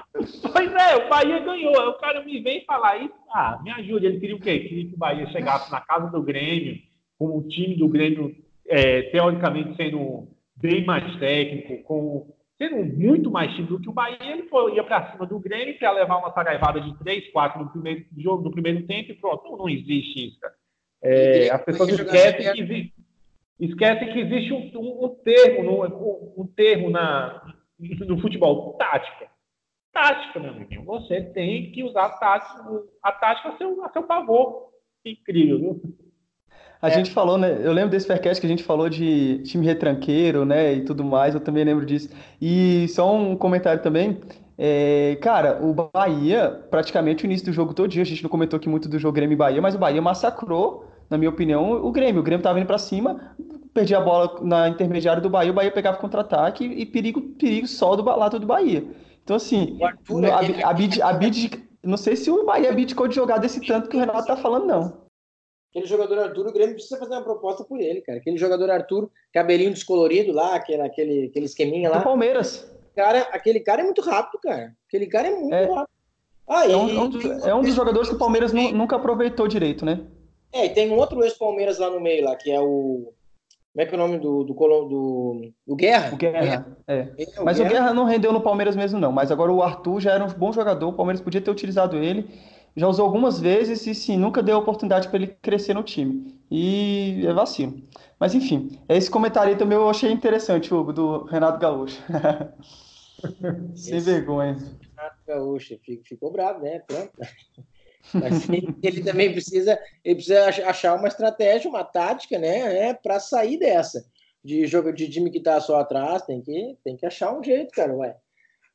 Pois é, o Bahia ganhou. O cara me vem falar isso. Ah, me ajude. Ele queria o quê? Queria que o Bahia chegasse na casa do Grêmio, com o time do Grêmio, é, teoricamente, sendo bem mais técnico, com sendo muito mais time do que o Bahia. Ele foi, ia para cima do Grêmio para levar uma saraivada de 3, 4 no primeiro jogo, no primeiro tempo e pronto. Não, não existe isso, cara. É, as pessoas esquecem que, existe, esquecem que existe um, um, um termo, um, um termo na, no futebol, tática. Tática, meu amigo. Você tem que usar a tática, a tática a seu, a seu favor. Incrível, viu? A é. gente falou, né? Eu lembro desse Faircast que a gente falou de time retranqueiro, né? E tudo mais, eu também lembro disso. E só um comentário também. É, cara, o Bahia, praticamente o início do jogo todo dia, a gente não comentou aqui muito do jogo Grêmio e Bahia, mas o Bahia massacrou, na minha opinião, o Grêmio. O Grêmio tava indo para cima, perdia a bola na intermediária do Bahia, o Bahia pegava contra-ataque e perigo, perigo só do lado do Bahia. Então, assim, Arthur, a, a, bid, a bid, não sei se o Bahia abdicou de jogar desse tanto que o Renato tá falando, não. Aquele jogador Arthur, o Grêmio precisa fazer uma proposta por ele, cara. Aquele jogador Arthur, cabelinho descolorido lá, aquele, aquele, aquele esqueminha lá. Do Palmeiras. Cara, aquele cara é muito rápido, cara. Aquele cara é muito é. rápido. Ah, é, um, e, é, um dos, é um dos jogadores que o Palmeiras nunca aproveitou direito, né? É, e tem um outro ex-Palmeiras lá no meio, lá, que é o. Como é que é o nome do, do, do, do Guerra? O Guerra, é. é. Mas o Guerra. o Guerra não rendeu no Palmeiras mesmo, não. Mas agora o Arthur já era um bom jogador, o Palmeiras podia ter utilizado ele. Já usou algumas vezes e sim, nunca deu oportunidade para ele crescer no time. E é vacilo. Mas enfim, esse comentário aí também eu achei interessante, Hugo, do Renato Gaúcho. Sem esse vergonha. Renato Gaúcho ficou bravo, né? Pronto. Mas ele também precisa, ele precisa achar uma estratégia, uma tática, né, né para sair dessa de jogo de time que está só atrás, tem que, tem que achar um jeito, cara, ué.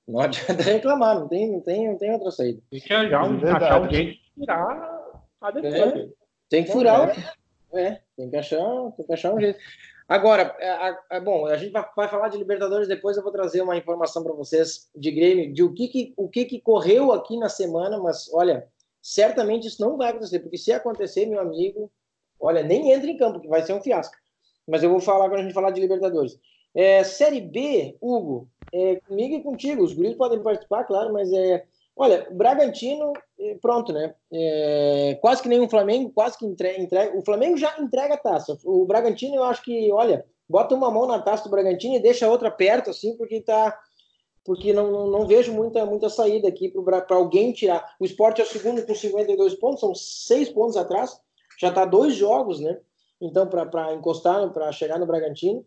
Não adianta reclamar, não tem, não tem, não tem outra saída. Tem que achar um, é achar um jeito de tirar a defesa. É, tem que furar, é. é, tem que achar, tem que achar um jeito. Agora, é, é, bom, a gente vai, vai, falar de Libertadores depois. Eu vou trazer uma informação para vocês de Grêmio, de o que, que o que, que correu aqui na semana. Mas olha, certamente isso não vai acontecer, porque se acontecer, meu amigo, olha, nem entra em campo, que vai ser um fiasco. Mas eu vou falar quando a gente falar de Libertadores. É, série B, Hugo, é, comigo e contigo, os guris podem participar, claro, mas é. Olha, Bragantino, é, pronto, né? É, quase que nem o Flamengo, quase que entrega, entrega. O Flamengo já entrega a taça. O Bragantino, eu acho que, olha, bota uma mão na taça do Bragantino e deixa a outra perto, assim, porque tá porque não, não, não, vejo muita, muita saída aqui para alguém tirar. O esporte é o segundo com 52 pontos, são seis pontos atrás, já está dois jogos, né? Então, para encostar, para chegar no Bragantino,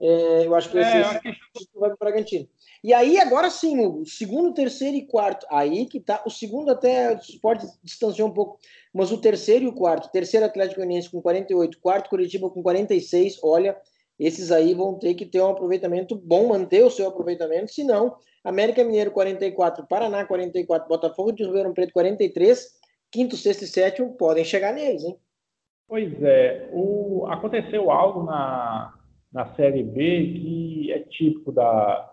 é, eu acho que é, esse, que... vai para o Bragantino. E aí, agora sim, o segundo, terceiro e quarto, aí que tá. O segundo até pode distanciar um pouco, mas o terceiro e o quarto, terceiro Atlético Goianiense com 48, quarto Curitiba com 46, olha, esses aí vão ter que ter um aproveitamento bom, manter o seu aproveitamento, senão América Mineiro 44, Paraná 44, Botafogo de Ribeirão Preto 43, quinto, sexto e sétimo podem chegar neles, hein? Pois é, o, aconteceu algo na, na Série B que é típico da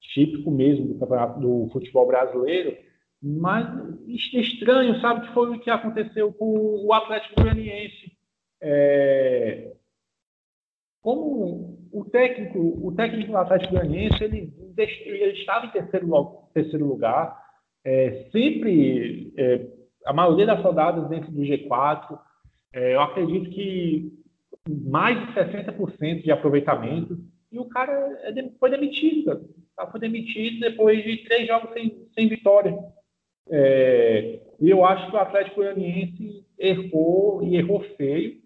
típico mesmo do campeonato do futebol brasileiro, mas estranho, sabe, que foi o que aconteceu com o Atlético Goianiense. É, como o técnico, o técnico do Atlético Goianiense, ele, ele estava em terceiro, terceiro lugar, é, sempre é, a maioria das rodadas dentro do G4. É, eu acredito que mais de 60% de aproveitamento. E o cara é foi demitido, cara. Foi demitido depois de três jogos sem, sem vitória. É, e eu acho que o Atlético Goianiense errou e errou feio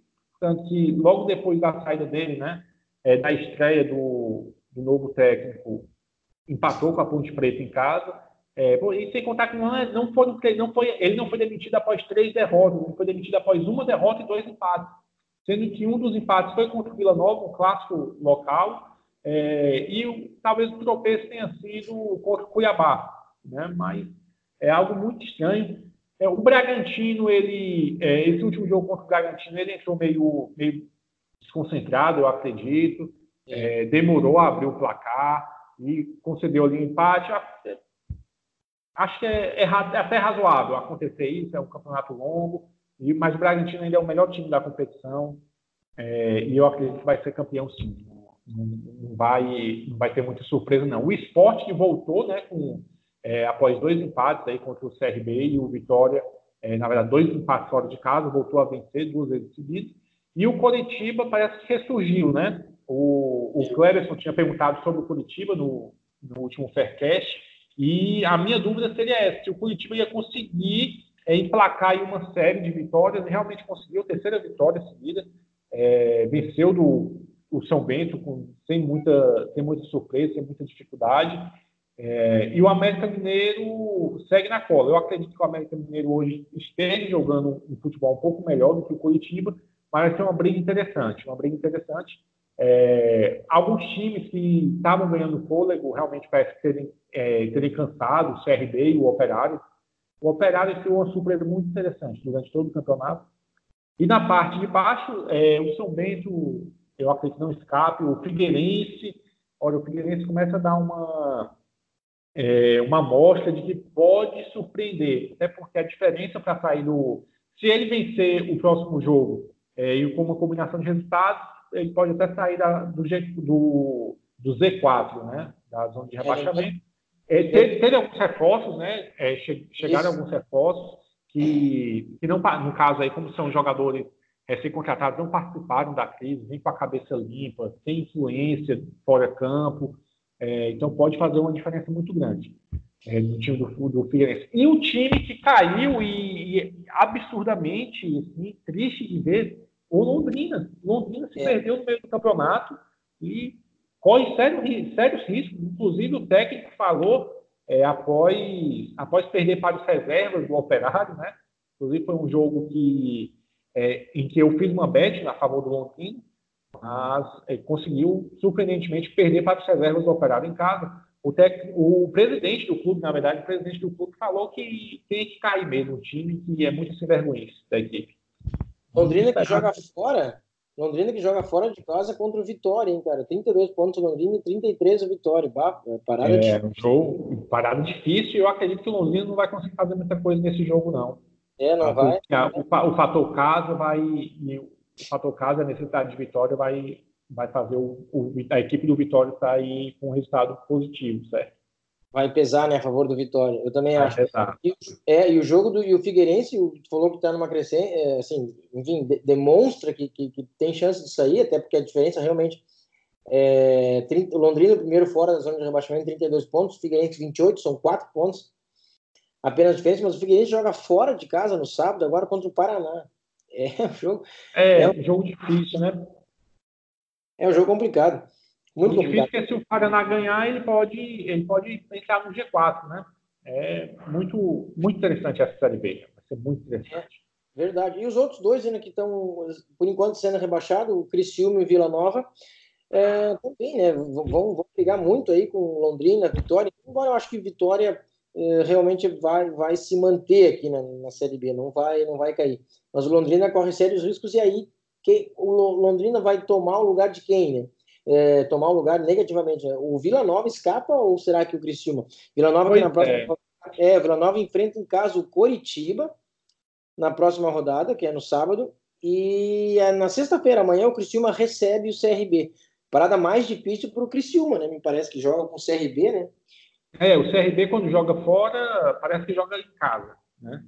tanto que logo depois da saída dele, né, é, da estreia do, do novo técnico, empatou com a Ponte Preta em casa. É, e sem contar que não, é, não, não foi, ele não foi demitido após três derrotas, ele foi demitido após uma derrota e dois empates. Sendo que um dos empates foi contra o Vila Nova, um clássico local, é, e talvez o tropeço tenha sido contra o Cuiabá. Né? Mas é algo muito estranho. É, o Bragantino, ele, é, esse último jogo contra o Bragantino, ele entrou meio, meio desconcentrado, eu acredito. É, demorou a abrir o placar e concedeu ali um empate. Acho que é, é, é, até razoável acontecer isso, é um campeonato longo, e, mas o Bragantino ainda é o melhor time da competição é, e eu acredito que vai ser campeão sim. Não, não, vai, não vai ter muita surpresa, não. O esporte voltou né, com, é, após dois empates aí contra o CRB e o Vitória, é, na verdade, dois empates fora de casa, voltou a vencer duas vezes seguidas. E o Coritiba parece que ressurgiu, né? O, o Cleverson tinha perguntado sobre o Curitiba no, no último Faircast, e a minha dúvida seria essa: se o Curitiba ia conseguir é, emplacar uma série de vitórias, realmente conseguiu, a terceira vitória seguida, é, venceu do, o São Bento com, sem, muita, sem muita surpresa, sem muita dificuldade. É, e o América Mineiro segue na cola. Eu acredito que o América Mineiro hoje esteja jogando um futebol um pouco melhor do que o Curitiba, mas ser uma briga interessante. Uma briga interessante. É, alguns times que estavam ganhando fôlego realmente parece terem, é, terem cansado, o CRB e o Operário. O Operário foi uma surpresa muito interessante durante todo o campeonato. E na parte de baixo, é, o São Bento, eu acredito que não escape, o Figueirense. Olha, o Figueirense começa a dar uma, é, uma amostra de que pode surpreender, até porque a diferença para sair do. Se ele vencer o próximo jogo é, e com uma combinação de resultados, ele pode até sair da, do, G, do, do, Z4, né? Da zona de rebaixamento. É, teve, teve, alguns reforços, né? É, che, chegaram Isso. alguns reforços que, que não, no caso aí, como são jogadores recém-contratados, não participaram da crise, nem com a cabeça limpa, sem influência fora campo. É, então pode fazer uma diferença muito grande é, no time do, do Figueirense. E o time que caiu e, e absurdamente assim, triste de ver o Londrina. Londrina se é. perdeu no meio do campeonato e corre sérios, sérios riscos. Inclusive, o técnico falou é, após, após perder para os reservas do Operário, né? Inclusive, foi um jogo que, é, em que eu fiz uma bet a favor do Londrina, mas é, conseguiu, surpreendentemente, perder para os reservas do Operário em casa. O, tec... o presidente do clube, na verdade, o presidente do clube falou que tem que cair mesmo o time, que é muito sem vergonha da equipe. Londrina que joga fora, Londrina que joga fora de casa contra o Vitória, hein, cara? 32 pontos o Londrina e 33 o Vitória. Bah, é parada é, difícil. Um jogo, parada difícil e eu acredito que o Londrina não vai conseguir fazer muita coisa nesse jogo, não. É, não vai. O, o fator casa vai. O fator casa, a necessidade de vitória, vai, vai fazer o, o a equipe do Vitória sair com um resultado positivo, certo? vai pesar né, a favor do Vitória. Eu também vai acho. E, é, e o jogo do e o Figueirense, o, falou que está numa crescente, é, assim, enfim, de, demonstra que, que, que, tem chance de sair, até porque a diferença realmente é 30, o Londrina primeiro fora da zona de rebaixamento, 32 pontos, Figueirense 28, são 4 pontos apenas diferença, mas o Figueirense joga fora de casa no sábado, agora contra o Paraná. É um jogo. É, é um jogo difícil, né? É um jogo complicado. Muito o difícil é que se o Paraná ganhar, ele pode, ele pode entrar no G4, né? É muito, muito interessante essa Série B. Vai ser muito interessante. É, verdade. E os outros dois ainda que estão, por enquanto, sendo rebaixados, o Criciúma e o Vila Nova, é, também, né? Vão, vão brigar muito aí com Londrina, Vitória. Embora eu acho que Vitória é, realmente vai, vai se manter aqui na, na Série B, não vai, não vai cair. Mas o Londrina corre sérios riscos e aí que, o Londrina vai tomar o lugar de quem, né? é, tomar um lugar negativamente. Né? O Vila Nova escapa ou será que o Criciúma? Vila Nova na próxima é. é, Vila Nova enfrenta em caso o Coritiba na próxima rodada, que é no sábado, e é na sexta-feira, amanhã, o Criciúma recebe o CRB. Parada mais difícil para o Criciúma, né? Me parece que joga com o CRB, né? É, o CRB quando joga fora, parece que joga em casa, né?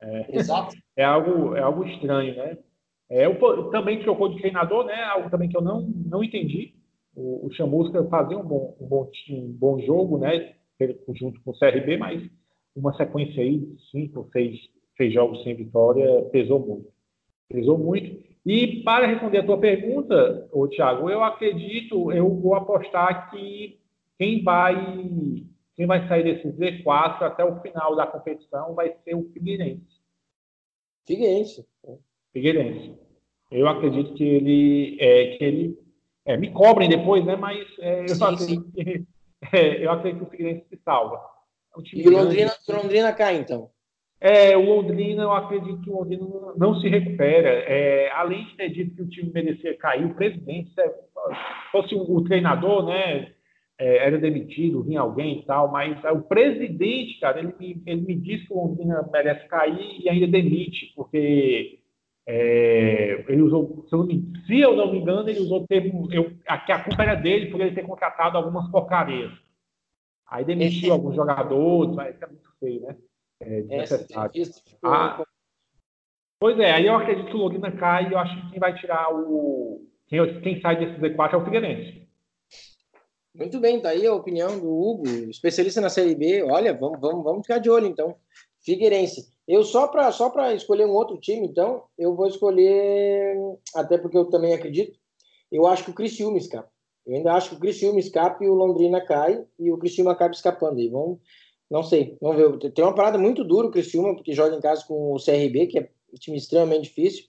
É, Exato. É algo, é algo estranho, né? É, eu, também trocou de treinador, né? Algo também que eu não, não entendi o, o Chamusca fazia um bom, um bom, um bom jogo, né? Junto com o CRB, mas uma sequência aí de cinco, seis, seis jogos sem vitória pesou muito. Pesou muito. E para responder a tua pergunta, ô, Thiago, eu acredito, eu vou apostar que quem vai, quem vai sair desse Z4 até o final da competição vai ser o Figueirense. Figueirense. Figueirense. Eu acredito que ele, é, que ele é, me cobrem depois, né? Mas é, eu, sim, acredito que, é, eu acredito que o Figueirense se salva. É um e o Londrina, Londrina cai, então? É, o Londrina, eu acredito que o Londrina não se recupera. É, além de ter dito que o time merecia cair, o presidente, se fosse o, o treinador, né, é, era demitido, vinha alguém e tal, mas é, o presidente, cara, ele me, ele me disse que o Londrina merece cair e ainda demite, porque é, ele usou, se eu, me, se eu, não me engano, ele usou o termo, eu, a, a culpa era dele por ele ter contratado algumas porcarias. Aí demitiu alguns jogadores, mas isso é muito feio, né? É, ah, pois é, aí eu acredito que o Londrina cai e eu acho que quem vai tirar o. Quem, quem sai desse Z4 é o Figueirense. Muito bem, tá aí a opinião do Hugo, especialista na Série B. Olha, vamos, vamos, vamos ficar de olho então. Figueirense. Eu só para só para escolher um outro time, então, eu vou escolher, até porque eu também acredito, eu acho que o Criciúma escapa. Eu ainda acho que o Criciúma escapa e o Londrina cai e o Criciúma acaba escapando. E vamos, não sei, vamos ver. Tem uma parada muito dura o Criciúma, porque joga em casa com o CRB, que é um time extremamente difícil.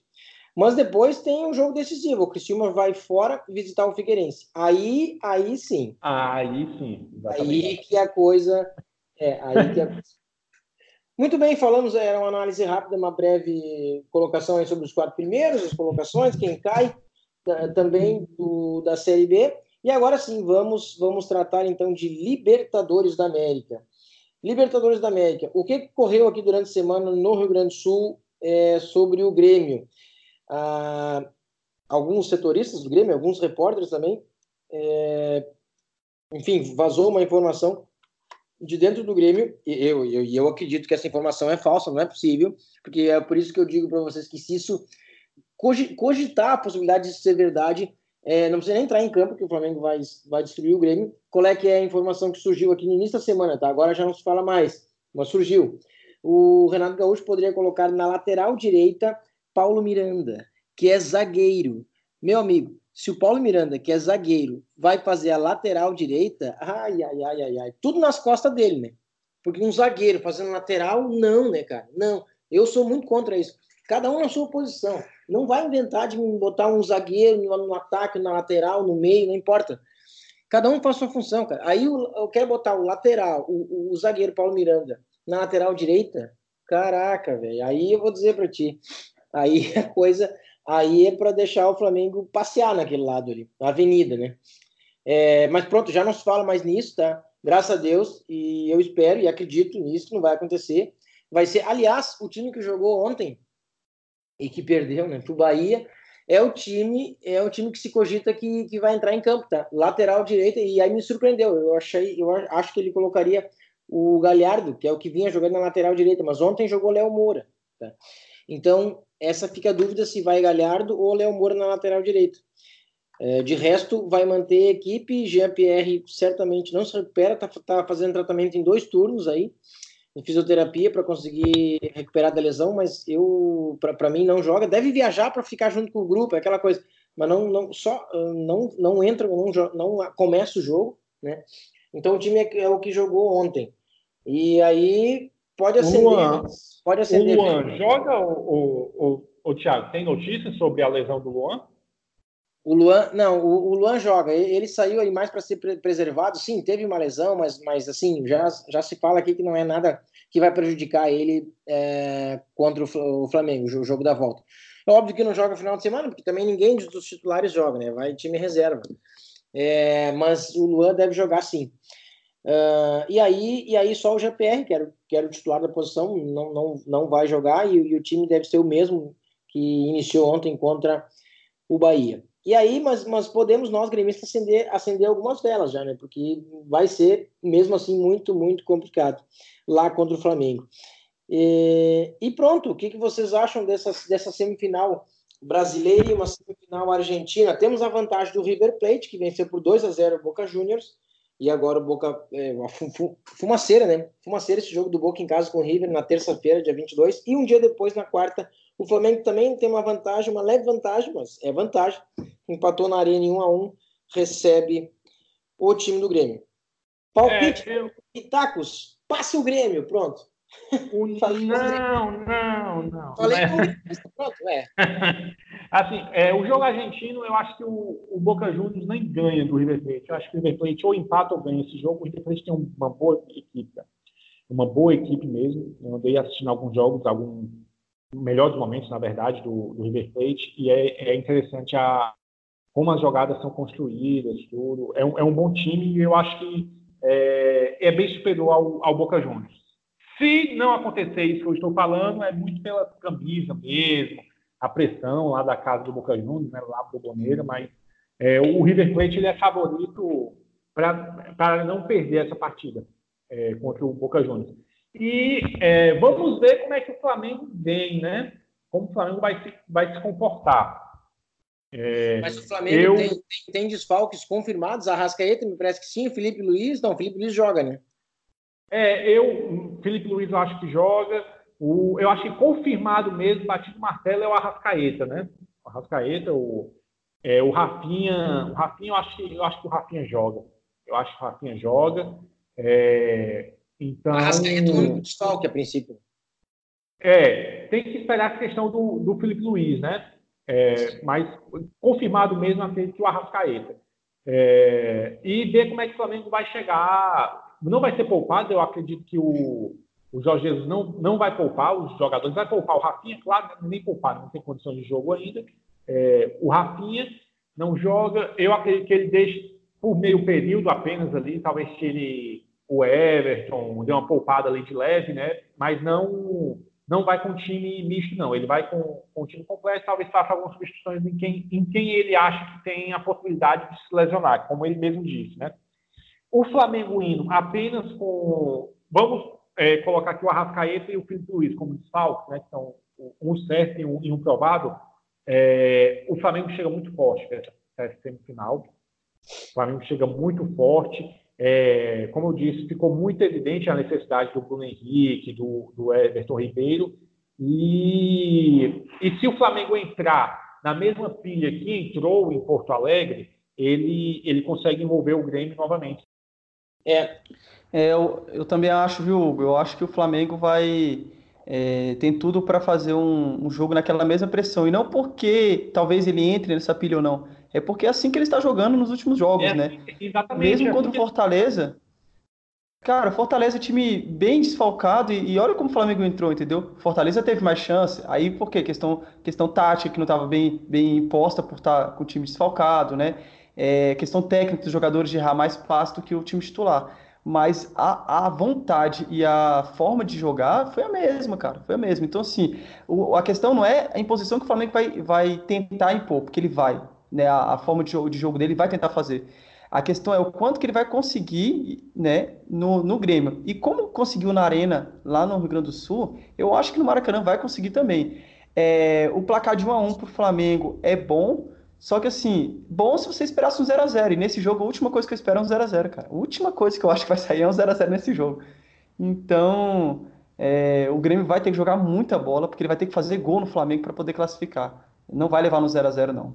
Mas depois tem um jogo decisivo. O Criciúma vai fora visitar o Figueirense. Aí, aí sim. Aí sim. Exatamente. Aí que a coisa. É, aí que a... Muito bem, falamos, era uma análise rápida, uma breve colocação sobre os quatro primeiros, as colocações, quem cai, também do, da Série B. E agora sim, vamos, vamos tratar então de Libertadores da América. Libertadores da América. O que correu aqui durante a semana no Rio Grande do Sul é, sobre o Grêmio? Ah, alguns setoristas do Grêmio, alguns repórteres também, é, enfim, vazou uma informação de dentro do Grêmio, e eu, eu, eu acredito que essa informação é falsa, não é possível, porque é por isso que eu digo para vocês que se isso cogitar a possibilidade de ser verdade, é, não precisa nem entrar em campo, que o Flamengo vai, vai destruir o Grêmio. Qual é que é a informação que surgiu aqui no início da semana, tá? Agora já não se fala mais, mas surgiu. O Renato Gaúcho poderia colocar na lateral direita Paulo Miranda, que é zagueiro. Meu amigo, se o Paulo Miranda, que é zagueiro, vai fazer a lateral direita, ai, ai, ai, ai, ai, tudo nas costas dele, né? Porque um zagueiro fazendo lateral, não, né, cara? Não. Eu sou muito contra isso. Cada um na sua posição. Não vai inventar de botar um zagueiro no, no ataque, na lateral, no meio, não importa. Cada um faz sua função, cara. Aí eu, eu quero botar o lateral, o, o, o zagueiro Paulo Miranda, na lateral direita. Caraca, velho. Aí eu vou dizer para ti, Aí a coisa, aí é para deixar o Flamengo passear naquele lado ali, na avenida, né? É, mas pronto, já não se fala mais nisso, tá? Graças a Deus, e eu espero e acredito nisso que não vai acontecer. Vai ser, aliás, o time que jogou ontem e que perdeu, né, pro Bahia, é o time, é o time que se cogita que, que vai entrar em campo, tá? Lateral direita, e aí me surpreendeu. Eu achei, eu acho que ele colocaria o Galhardo, que é o que vinha jogando na lateral direita, mas ontem jogou Léo Moura, tá? Então, essa fica a dúvida se vai Galhardo ou Léo Moura na lateral direita. É, de resto, vai manter a equipe. Jean-Pierre certamente não se recupera, está tá fazendo tratamento em dois turnos aí, em fisioterapia, para conseguir recuperar da lesão, mas eu, para mim, não joga. Deve viajar para ficar junto com o grupo, é aquela coisa, mas não, não só não, não entra, não, não começa o jogo, né? Então o time é, é o que jogou ontem. E aí Pode acender. Pode acender. O Luan joga, o, o, o, o Thiago, tem notícias sobre a lesão do Luan? O Luan, não, o, o Luan joga. Ele, ele saiu aí mais para ser preservado. Sim, teve uma lesão, mas, mas assim, já, já se fala aqui que não é nada que vai prejudicar ele é, contra o Flamengo, o jogo da volta. É óbvio que não joga final de semana, porque também ninguém dos titulares joga, né? Vai time reserva. É, mas o Luan deve jogar sim. Uh, e, aí, e aí só o GPR, que era, que era o titular da posição, não, não, não vai jogar e, e, o time deve ser o mesmo que iniciou ontem contra o Bahia. E aí, mas, mas podemos nós, gremistas, acender, acender algumas delas já, né? Porque vai ser, mesmo assim, muito, muito complicado lá contra o Flamengo. E, e pronto, o que, que vocês acham dessa, dessa semifinal brasileira e uma semifinal argentina? Temos a vantagem do River Plate, que venceu por 2 a 0 o Boca Juniors, e agora o Boca. É, fumaceira, né? Fumaceira esse jogo do Boca em casa com o River na terça-feira, dia 22. E um dia depois, na quarta, o Flamengo também tem uma vantagem, uma leve vantagem, mas é vantagem. Empatou na Arena em 1 a 1 recebe o time do Grêmio. Palpite, é, eu... Pitacos, passe o Grêmio, pronto. O... não, não, não. Falei é. pronto, é. assim, é, o jogo argentino, eu acho que o, o, Boca Juniors nem ganha do River Plate. Eu acho que o River Plate ou empata ou ganha esse jogo. O River Plate tem uma boa equipe. uma boa equipe mesmo. Eu andei assistindo alguns jogos, alguns melhores momentos, na verdade, do, do River Plate, e é, é interessante a, como as jogadas são construídas, tudo. É um, é um bom time e eu acho que é, é bem superior ao, ao Boca Juniors. Se não acontecer isso que eu estou falando, é muito pela camisa mesmo, a pressão lá da casa do Boca Juniors, né, lá pro Boneira, mas é, o River Plate ele é favorito para não perder essa partida é, contra o Boca Juniors. E é, vamos ver como é que o Flamengo vem, né? Como o Flamengo vai se, vai se comportar. É, Mas o Flamengo eu... tem, tem, tem, desfalques confirmados. A Rascaeta me parece que sim. O Felipe Luiz, não, o Felipe Luiz joga, né? É, eu, Felipe Luiz, eu acho que joga. O, eu acho que confirmado mesmo, batido martelo, é o Arrascaeta, né? O Arrascaeta, o, é, o Rafinha, o Rafinha, eu acho, que, eu acho que o Rafinha joga. Eu acho que o Rafinha joga. É, então. O Arrascaeta é o único desfalque, a princípio. É, tem que esperar a questão do, do Felipe Luiz, né? É, mas confirmado mesmo, acredito que o Arrascaeta. É, e ver como é que o Flamengo vai chegar. Não vai ser poupado, eu acredito que o, o Jorge Jesus não, não vai poupar os jogadores, vai poupar o Rafinha, claro, nem poupar, não tem condição de jogo ainda. É, o Rafinha não joga, eu acredito que ele deixe por meio período apenas ali, talvez tire o Everton, dê uma poupada ali de leve, né? Mas não não vai com time misto, não. Ele vai com, com time completo, talvez faça algumas substituições em quem, em quem ele acha que tem a possibilidade de se lesionar, como ele mesmo disse, né? O Flamengo indo apenas com. Vamos é, colocar aqui o Arrascaeta e o Felipe Luiz como desfalques, né? Que são um certo e um, e um provável. É, o Flamengo chega muito forte para essa semifinal. O Flamengo chega muito forte. É, como eu disse, ficou muito evidente a necessidade do Bruno Henrique, do, do Everton Ribeiro. E, e se o Flamengo entrar na mesma pilha que entrou em Porto Alegre, ele, ele consegue envolver o Grêmio novamente. É, é eu, eu também acho, viu, Hugo? Eu acho que o Flamengo vai. É, tem tudo para fazer um, um, jogo naquela mesma pressão. E não porque talvez ele entre nessa pilha ou não. É porque é assim que ele está jogando nos últimos jogos, é, né? Exatamente. Mesmo é contra o Fortaleza. Cara, Fortaleza é time bem desfalcado e, e, olha como o Flamengo entrou, entendeu? Fortaleza teve mais chance. Aí por quê? Questão, questão tática que não estava bem, bem imposta por estar tá com o time desfalcado, né? É, questão técnica dos jogadores de errar mais passe do que o time titular. Mas a, a vontade e a forma de jogar foi a mesma, cara. Foi a mesma. Então, assim, o, a questão não é a imposição que o Flamengo vai, vai tentar impor, porque ele vai né, a, a, forma de jogo, de jogo dele vai tentar fazer. A questão é o quanto que ele vai conseguir né, no, no Grêmio. E como conseguiu na Arena, lá no Rio Grande do Sul, eu acho que no Maracanã vai conseguir também. É, o placar de 1 a 1 para o Flamengo é bom, só que assim, bom se você esperasse um 0x0. E nesse jogo, a última coisa que eu espero é um 0x0, cara. A última coisa que eu acho que vai sair é um 0x0 nesse jogo. Então, é, o Grêmio vai ter que jogar muita bola, porque ele vai ter que fazer gol no Flamengo para poder classificar. Não vai levar no 0x0, não.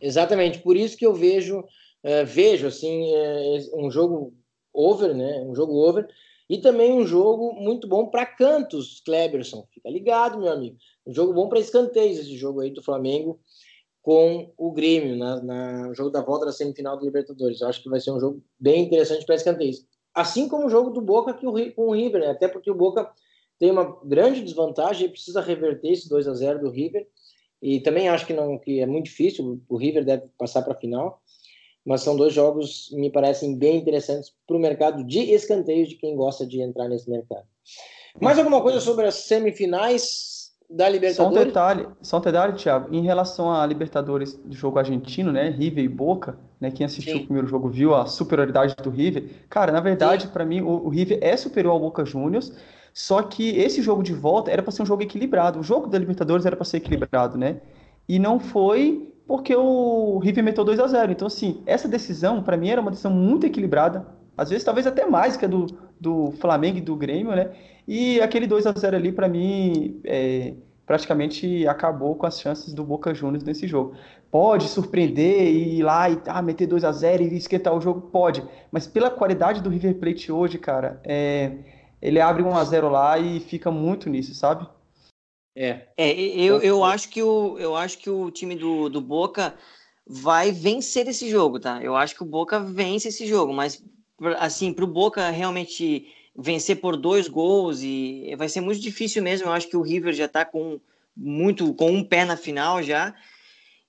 Exatamente, por isso que eu vejo, é, vejo assim, é, um jogo over, né? Um jogo over, e também um jogo muito bom para cantos, Kleberson. Fica ligado, meu amigo. Um jogo bom para escanteios esse jogo aí do Flamengo com o Grêmio, na, na jogo da volta da semifinal do Libertadores. Eu acho que vai ser um jogo bem interessante para escanteios. Assim como o jogo do Boca que o, com o River, né? até porque o Boca tem uma grande desvantagem e precisa reverter esse 2 a 0 do River e também acho que não que é muito difícil, o River deve passar para a final, mas são dois jogos me parecem bem interessantes para o mercado de escanteios de quem gosta de entrar nesse mercado. Mais alguma coisa sobre as semifinais da Libertadores? Só um detalhe, só um detalhe, Thiago, em relação à Libertadores do jogo argentino, né, River e Boca, né, quem assistiu Sim. o primeiro jogo viu a superioridade do River. Cara, na verdade, para mim, o, o River é superior ao Boca Juniors, só que esse jogo de volta era para ser um jogo equilibrado. O jogo da Libertadores era para ser equilibrado, né? E não foi porque o River meteu 2 a 0 Então, assim, essa decisão, para mim, era uma decisão muito equilibrada. Às vezes, talvez até mais que a do, do Flamengo e do Grêmio, né? E aquele 2 a 0 ali, para mim, é, praticamente acabou com as chances do Boca Juniors nesse jogo. Pode surpreender e ir lá e ah, meter 2 a 0 e esquentar o jogo? Pode. Mas pela qualidade do River Plate hoje, cara, é ele abre 1 a 0 lá e fica muito nisso, sabe? É. é eu, eu, acho que o, eu acho que o time do, do Boca vai vencer esse jogo, tá? Eu acho que o Boca vence esse jogo, mas assim, para o Boca realmente vencer por dois gols e vai ser muito difícil mesmo. Eu acho que o River já está com muito com um pé na final já.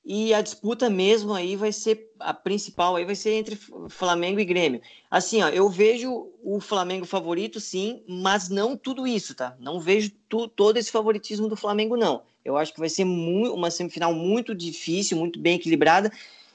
E a disputa mesmo aí vai ser a principal aí vai ser entre Flamengo e Grêmio. Assim, ó, eu vejo o Flamengo favorito sim, mas não tudo isso, tá? Não vejo tu, todo esse favoritismo do Flamengo não. Eu acho que vai ser uma semifinal muito difícil, muito bem equilibrada.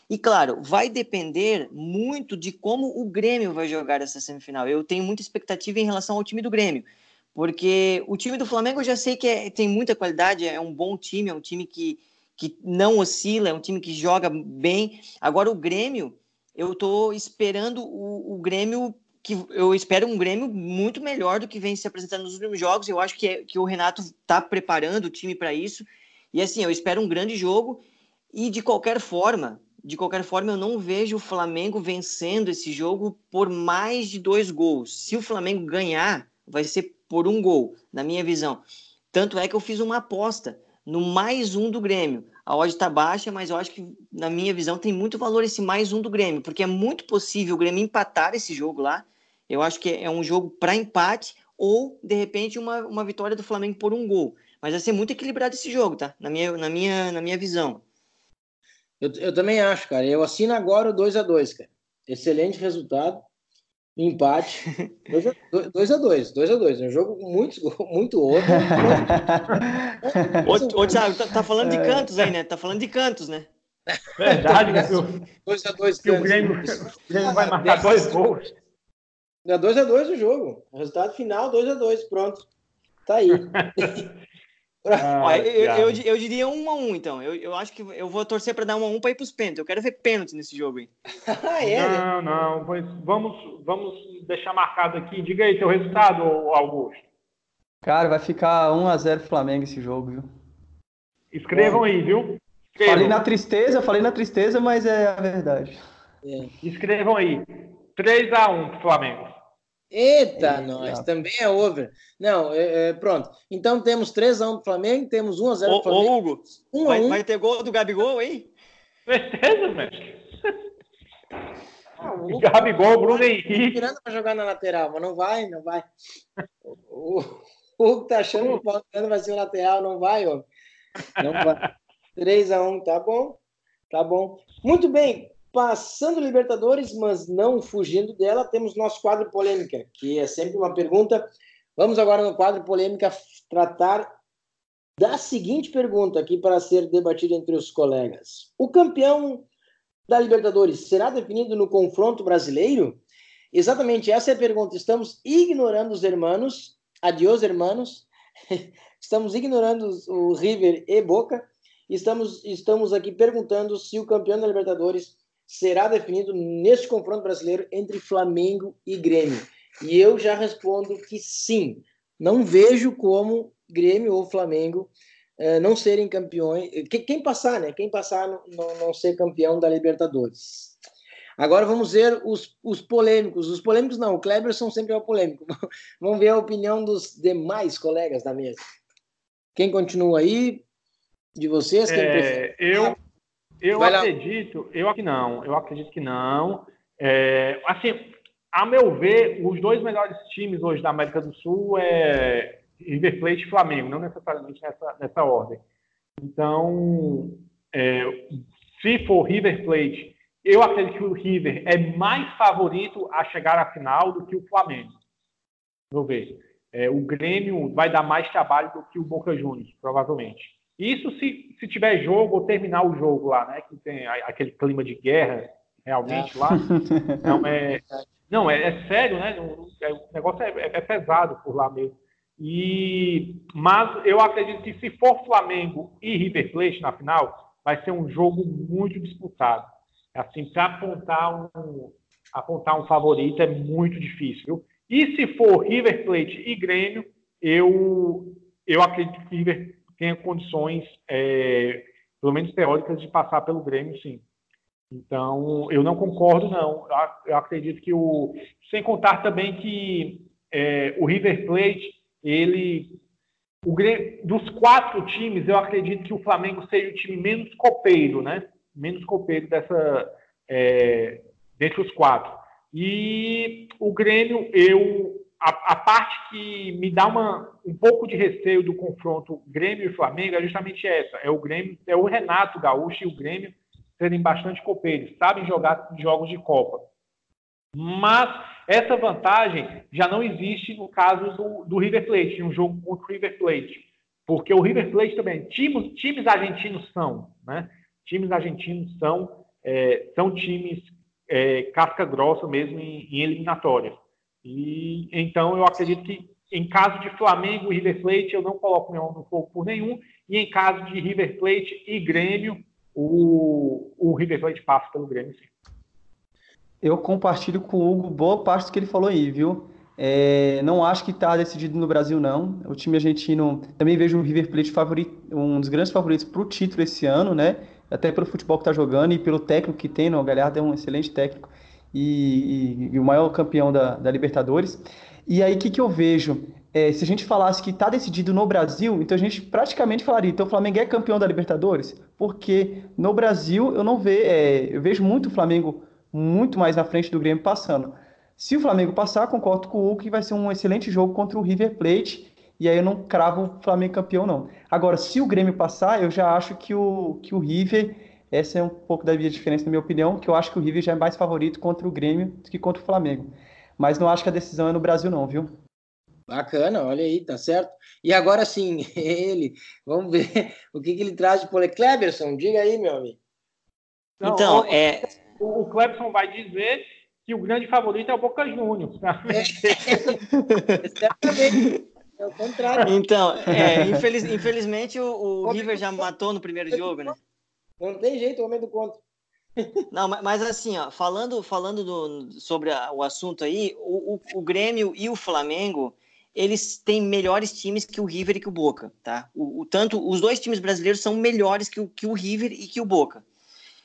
E claro, vai depender muito de como o Grêmio vai jogar essa semifinal. Eu tenho muita expectativa em relação ao time do Grêmio, porque o time do Flamengo eu já sei que é, tem muita qualidade, é um bom time, é um time que, que não oscila, é um time que joga bem. Agora o Grêmio, eu estou esperando o, o Grêmio que eu espero um Grêmio muito melhor do que vem se apresentando nos últimos jogos. Eu acho que, é, que o Renato está preparando o time para isso. E assim, eu espero um grande jogo. E de qualquer forma, de qualquer forma, eu não vejo o Flamengo vencendo esse jogo por mais de dois gols. Se o Flamengo ganhar, vai ser por um gol, na minha visão. Tanto é que eu fiz uma aposta no mais um do Grêmio. A odd está baixa, mas eu acho que, na minha visão, tem muito valor esse mais um do Grêmio, porque é muito possível o Grêmio empatar esse jogo lá. Eu acho que é um jogo para empate ou, de repente, uma, uma vitória do Flamengo por um gol. Mas vai ser muito equilibrado esse jogo, tá? Na minha, na minha, na minha visão. Eu, eu também acho, cara. Eu assino agora o 2 a 2 cara. Excelente resultado. Empate. 2 a 2 2 a 2 É um jogo muito, muito outro. ô, ô, Thiago, tá, tá, falando de é. cantos aí, né? Tá falando de cantos, né? Verdade, 2 a 2 que o Grêmio, o Grêmio vai marcar dois gols. É 2 a 2 o jogo. Resultado final 2 a 2 pronto. Tá aí. Ah, eu, eu, eu, diria um a um, então. Eu, eu acho que eu vou torcer para dar um a um para ir para os pênaltis. Eu quero ver pênalti nesse jogo aí. ah, é? Não, não. Vamos, vamos deixar marcado aqui. Diga aí teu resultado, Augusto. Cara, vai ficar 1 a 0 Flamengo esse jogo, viu? Escrevam aí, viu? Escrevam. Falei na tristeza, falei na tristeza, mas é a verdade. É. Escrevam aí. 3 a 1 Flamengo. Eita, nós, também é over. Não, é, é, pronto. Então temos 3x1 pro Flamengo, temos 1x0 pro Flamengo. Ô, Hugo, 1 vai, 1. vai ter gol do Gabigol, hein? Certeza, mestre. Ah, o Gabigol, Bruno Henrique. Tirando para jogar na lateral, mas não vai, não vai. O, Hugo tá achando que o Paulo vai ser o lateral, não vai, ó. Não vai. 3x1, tá bom? Tá bom. Muito bem, Passando Libertadores, mas não fugindo dela, temos nosso quadro polêmica, que é sempre uma pergunta. Vamos agora no quadro polêmica tratar da seguinte pergunta aqui para ser debatida entre os colegas: O campeão da Libertadores será definido no confronto brasileiro? Exatamente essa é a pergunta. Estamos ignorando os hermanos, adiós hermanos. Estamos ignorando o River e Boca. Estamos, estamos aqui perguntando se o campeão da Libertadores será definido neste confronto brasileiro entre Flamengo e Grêmio. E eu já respondo que sim. Não vejo como Grêmio ou Flamengo eh, não serem campeões. Quem passar, né? Quem passar não, não ser campeão da Libertadores. Agora vamos ver os, os polêmicos. Os polêmicos não, o Kleberson sempre é o polêmico. vamos ver a opinião dos demais colegas da mesa. Quem continua aí? De vocês? Quem é, eu, eu Vai acredito, lá. eu que não, eu acredito que não. É, assim, a meu ver, os dois melhores times hoje da América do Sul é River Plate e Flamengo, não necessariamente nessa, nessa ordem. Então, é, se for River Plate, eu acredito que o River é mais favorito a chegar à final do que o Flamengo. Vou ver. É, o Grêmio vai dar mais trabalho do que o Boca Juniors, provavelmente. Isso se, se tiver jogo ou terminar o jogo lá, né? Que tem aquele clima de guerra realmente é. lá. Não, é, não é, é sério, né? É, o negócio é, é, pesado por lá mesmo. E, mas eu acredito que se for Flamengo e River Plate na final, vai ser um jogo muito disputado. Assim, para apontar um, apontar um favorito é muito difícil. Viu? E se for River Plate e Grêmio, eu, eu acredito que River tenha condições, é, pelo menos teóricas, de passar pelo Grêmio, sim. Então, eu não concordo, não. Eu acredito que o. Sem contar também que é, o River Plate, ele. O, dos quatro times, eu acredito que o Flamengo seja o time menos copeiro, né? Menos copeiro dessa. É, dentre os quatro. E o Grêmio, eu a, a, parte que me dá uma, um pouco de receio do confronto Grêmio e Flamengo é justamente essa. É o Grêmio, é o Renato Gaúcho e o Grêmio serem bastante copeiros, sabem jogar jogos de Copa. Mas essa vantagem já não existe no caso do, do River Plate, um jogo contra o River Plate. Porque o River Plate também, times, times argentinos são, né? Times argentinos são, é, são times é, casca grossa mesmo em, em eliminatórias. E então eu acredito que em caso de Flamengo e River Plate, eu não coloco nenhum no fogo por nenhum. E em caso de River Plate e Grêmio, o, o River Plate passa pelo Grêmio, sim. Eu compartilho com o Hugo boa parte do que ele falou aí, viu? É, não acho que está decidido no Brasil, não. O time argentino também vejo o River Plate favorito, um dos grandes favoritos para o título esse ano, né? Até pelo futebol que está jogando e pelo técnico que tem. Né? O Galhardo é um excelente técnico e, e, e o maior campeão da, da Libertadores. E aí, o que, que eu vejo? É, se a gente falasse que está decidido no Brasil, então a gente praticamente falaria, então o Flamengo é campeão da Libertadores, porque no Brasil eu não vejo, é, eu vejo muito o Flamengo muito mais na frente do Grêmio passando. Se o Flamengo passar, concordo com o que vai ser um excelente jogo contra o River Plate, e aí eu não cravo o Flamengo campeão, não. Agora, se o Grêmio passar, eu já acho que o, que o River, essa é um pouco da minha diferença, na minha opinião, que eu acho que o River já é mais favorito contra o Grêmio do que contra o Flamengo. Mas não acho que a decisão é no Brasil, não, viu? Bacana, olha aí, tá certo. E agora sim, ele, vamos ver o que, que ele traz de pole. Cleberson, diga aí, meu amigo. Não, então, o, é... o, Cleberson vai dizer que o grande favorito é o Boca Juniors. É, é o contrário. Então, é, infeliz, infelizmente o, o River já matou no primeiro jogo, né? Não tem jeito, o homem do contra. Não, mas assim, ó, falando, falando do, sobre a, o assunto aí, o, o, o, Grêmio e o Flamengo, eles têm melhores times que o River e que o Boca, tá? O, o, tanto os dois times brasileiros são melhores que o, que o River e que o Boca.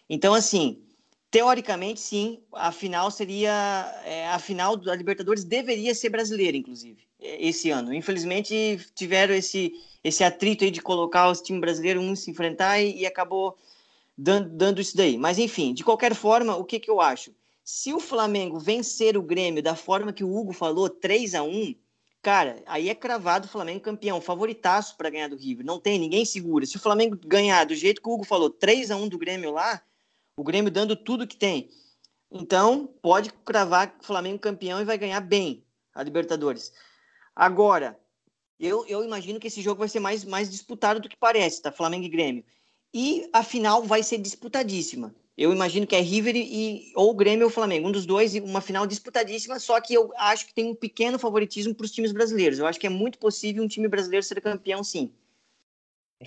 Então, assim, teoricamente, sim, a final seria é, a final da Libertadores deveria ser brasileira, inclusive, é, esse ano. Infelizmente, tiveram esse esse atrito aí de colocar os times brasileiros um se enfrentar e, e acabou dando, isso daí. Mas enfim, de qualquer forma, o que que eu acho? Se o Flamengo vencer o Grêmio da forma que o Hugo falou, 3 a 1 Cara, aí é cravado o Flamengo campeão, favoritaço para ganhar do River. Não tem, ninguém segura. Se o Flamengo ganhar do jeito que o Hugo falou, 3 a 1 do Grêmio lá, o Grêmio dando tudo que tem. Então, pode cravar o Flamengo campeão e vai ganhar bem a Libertadores. Agora, eu, eu imagino que esse jogo vai ser mais, mais disputado do que parece, tá? Flamengo e Grêmio. E a final vai ser disputadíssima. Eu imagino que é River e ou Grêmio ou Flamengo, um dos dois, uma final disputadíssima, só que eu acho que tem um pequeno favoritismo para os times brasileiros. Eu acho que é muito possível um time brasileiro ser campeão, sim.